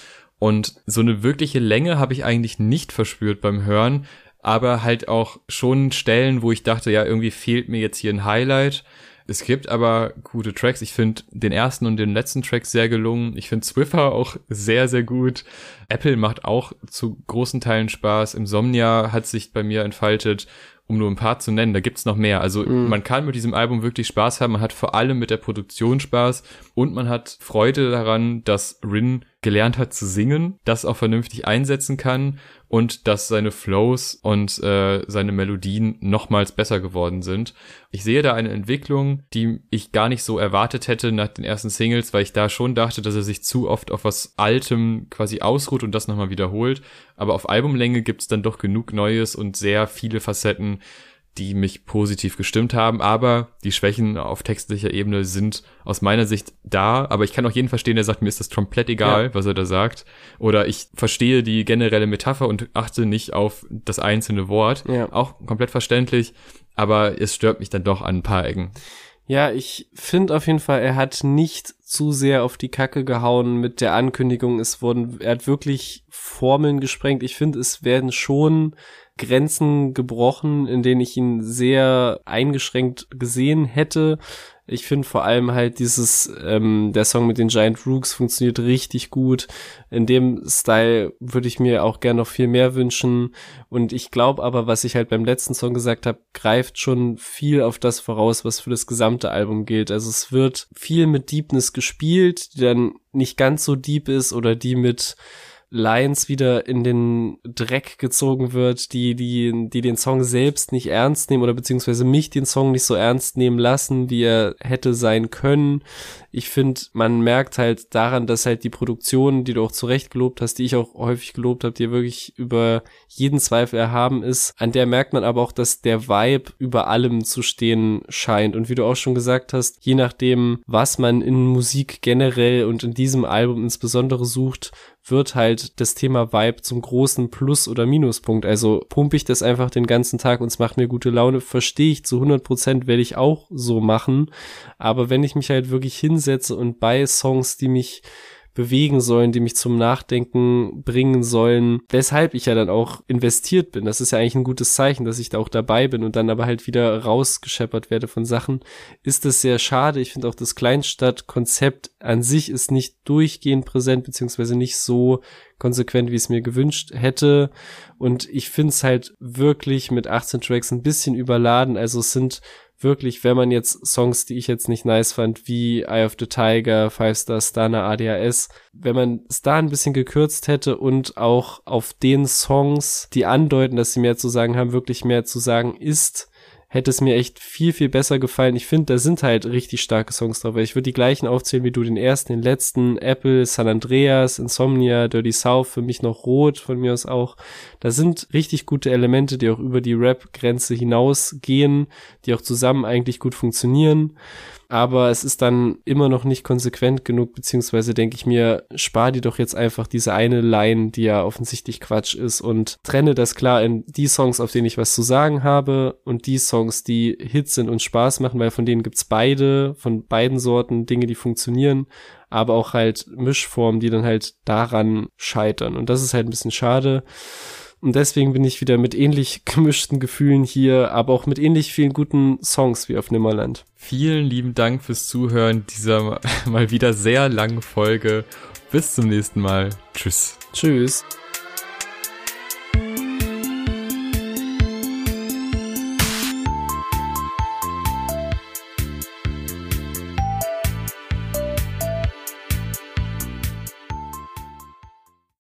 Und so eine wirkliche Länge habe ich eigentlich nicht verspürt beim Hören aber halt auch schon Stellen, wo ich dachte, ja, irgendwie fehlt mir jetzt hier ein Highlight. Es gibt aber gute Tracks. Ich finde den ersten und den letzten Track sehr gelungen. Ich finde Swiffer auch sehr, sehr gut. Apple macht auch zu großen Teilen Spaß. Insomnia hat sich bei mir entfaltet, um nur ein paar zu nennen. Da gibt's noch mehr. Also mm. man kann mit diesem Album wirklich Spaß haben. Man hat vor allem mit der Produktion Spaß und man hat Freude daran, dass Rin gelernt hat zu singen, das auch vernünftig einsetzen kann und dass seine Flows und äh, seine Melodien nochmals besser geworden sind. Ich sehe da eine Entwicklung, die ich gar nicht so erwartet hätte nach den ersten Singles, weil ich da schon dachte, dass er sich zu oft auf was Altem quasi ausruht und das nochmal wiederholt. Aber auf Albumlänge gibt's dann doch genug Neues und sehr viele Facetten, die mich positiv gestimmt haben, aber die Schwächen auf textlicher Ebene sind aus meiner Sicht da, aber ich kann auch jeden verstehen, der sagt, mir ist das komplett egal, ja. was er da sagt, oder ich verstehe die generelle Metapher und achte nicht auf das einzelne Wort, ja. auch komplett verständlich, aber es stört mich dann doch an ein paar Ecken. Ja, ich finde auf jeden Fall, er hat nicht zu sehr auf die Kacke gehauen mit der Ankündigung. Es wurden, er hat wirklich Formeln gesprengt. Ich finde, es werden schon Grenzen gebrochen, in denen ich ihn sehr eingeschränkt gesehen hätte. Ich finde vor allem halt dieses, ähm, der Song mit den Giant Rooks funktioniert richtig gut. In dem Style würde ich mir auch gern noch viel mehr wünschen. Und ich glaube aber, was ich halt beim letzten Song gesagt habe, greift schon viel auf das voraus, was für das gesamte Album gilt. Also es wird viel mit Deepness gespielt, die dann nicht ganz so deep ist oder die mit Lines wieder in den Dreck gezogen wird, die, die, die den Song selbst nicht ernst nehmen oder beziehungsweise mich den Song nicht so ernst nehmen lassen, wie er hätte sein können. Ich finde, man merkt halt daran, dass halt die Produktion, die du auch zurecht gelobt hast, die ich auch häufig gelobt habe, die wirklich über jeden Zweifel erhaben ist, an der merkt man aber auch, dass der Vibe über allem zu stehen scheint. Und wie du auch schon gesagt hast, je nachdem, was man in Musik generell und in diesem Album insbesondere sucht, wird halt das Thema Vibe zum großen Plus- oder Minuspunkt. Also pumpe ich das einfach den ganzen Tag und es macht mir gute Laune, verstehe ich zu 100 Prozent, werde ich auch so machen. Aber wenn ich mich halt wirklich hinsetze und bei Songs, die mich bewegen sollen, die mich zum Nachdenken bringen sollen, weshalb ich ja dann auch investiert bin. Das ist ja eigentlich ein gutes Zeichen, dass ich da auch dabei bin und dann aber halt wieder rausgescheppert werde von Sachen, ist das sehr schade. Ich finde auch das Kleinstadtkonzept an sich ist nicht durchgehend präsent, beziehungsweise nicht so konsequent, wie es mir gewünscht hätte. Und ich finde es halt wirklich mit 18 Tracks ein bisschen überladen. Also es sind wirklich, wenn man jetzt Songs, die ich jetzt nicht nice fand, wie Eye of the Tiger, Five Star Stunner, ADHS, wenn man es da ein bisschen gekürzt hätte und auch auf den Songs, die andeuten, dass sie mehr zu sagen haben, wirklich mehr zu sagen ist, hätte es mir echt viel, viel besser gefallen. Ich finde, da sind halt richtig starke Songs drauf. Ich würde die gleichen aufzählen wie du, den ersten, den letzten, Apple, San Andreas, Insomnia, Dirty South, für mich noch Rot, von mir aus auch. Da sind richtig gute Elemente, die auch über die Rap-Grenze hinausgehen, die auch zusammen eigentlich gut funktionieren aber es ist dann immer noch nicht konsequent genug, beziehungsweise denke ich mir, spar dir doch jetzt einfach diese eine Line, die ja offensichtlich Quatsch ist und trenne das klar in die Songs, auf denen ich was zu sagen habe und die Songs, die Hits sind und Spaß machen, weil von denen gibt's beide, von beiden Sorten Dinge, die funktionieren, aber auch halt Mischformen, die dann halt daran scheitern und das ist halt ein bisschen schade. Und deswegen bin ich wieder mit ähnlich gemischten Gefühlen hier, aber auch mit ähnlich vielen guten Songs wie auf Nimmerland. Vielen lieben Dank fürs Zuhören dieser mal wieder sehr langen Folge. Bis zum nächsten Mal. Tschüss. Tschüss.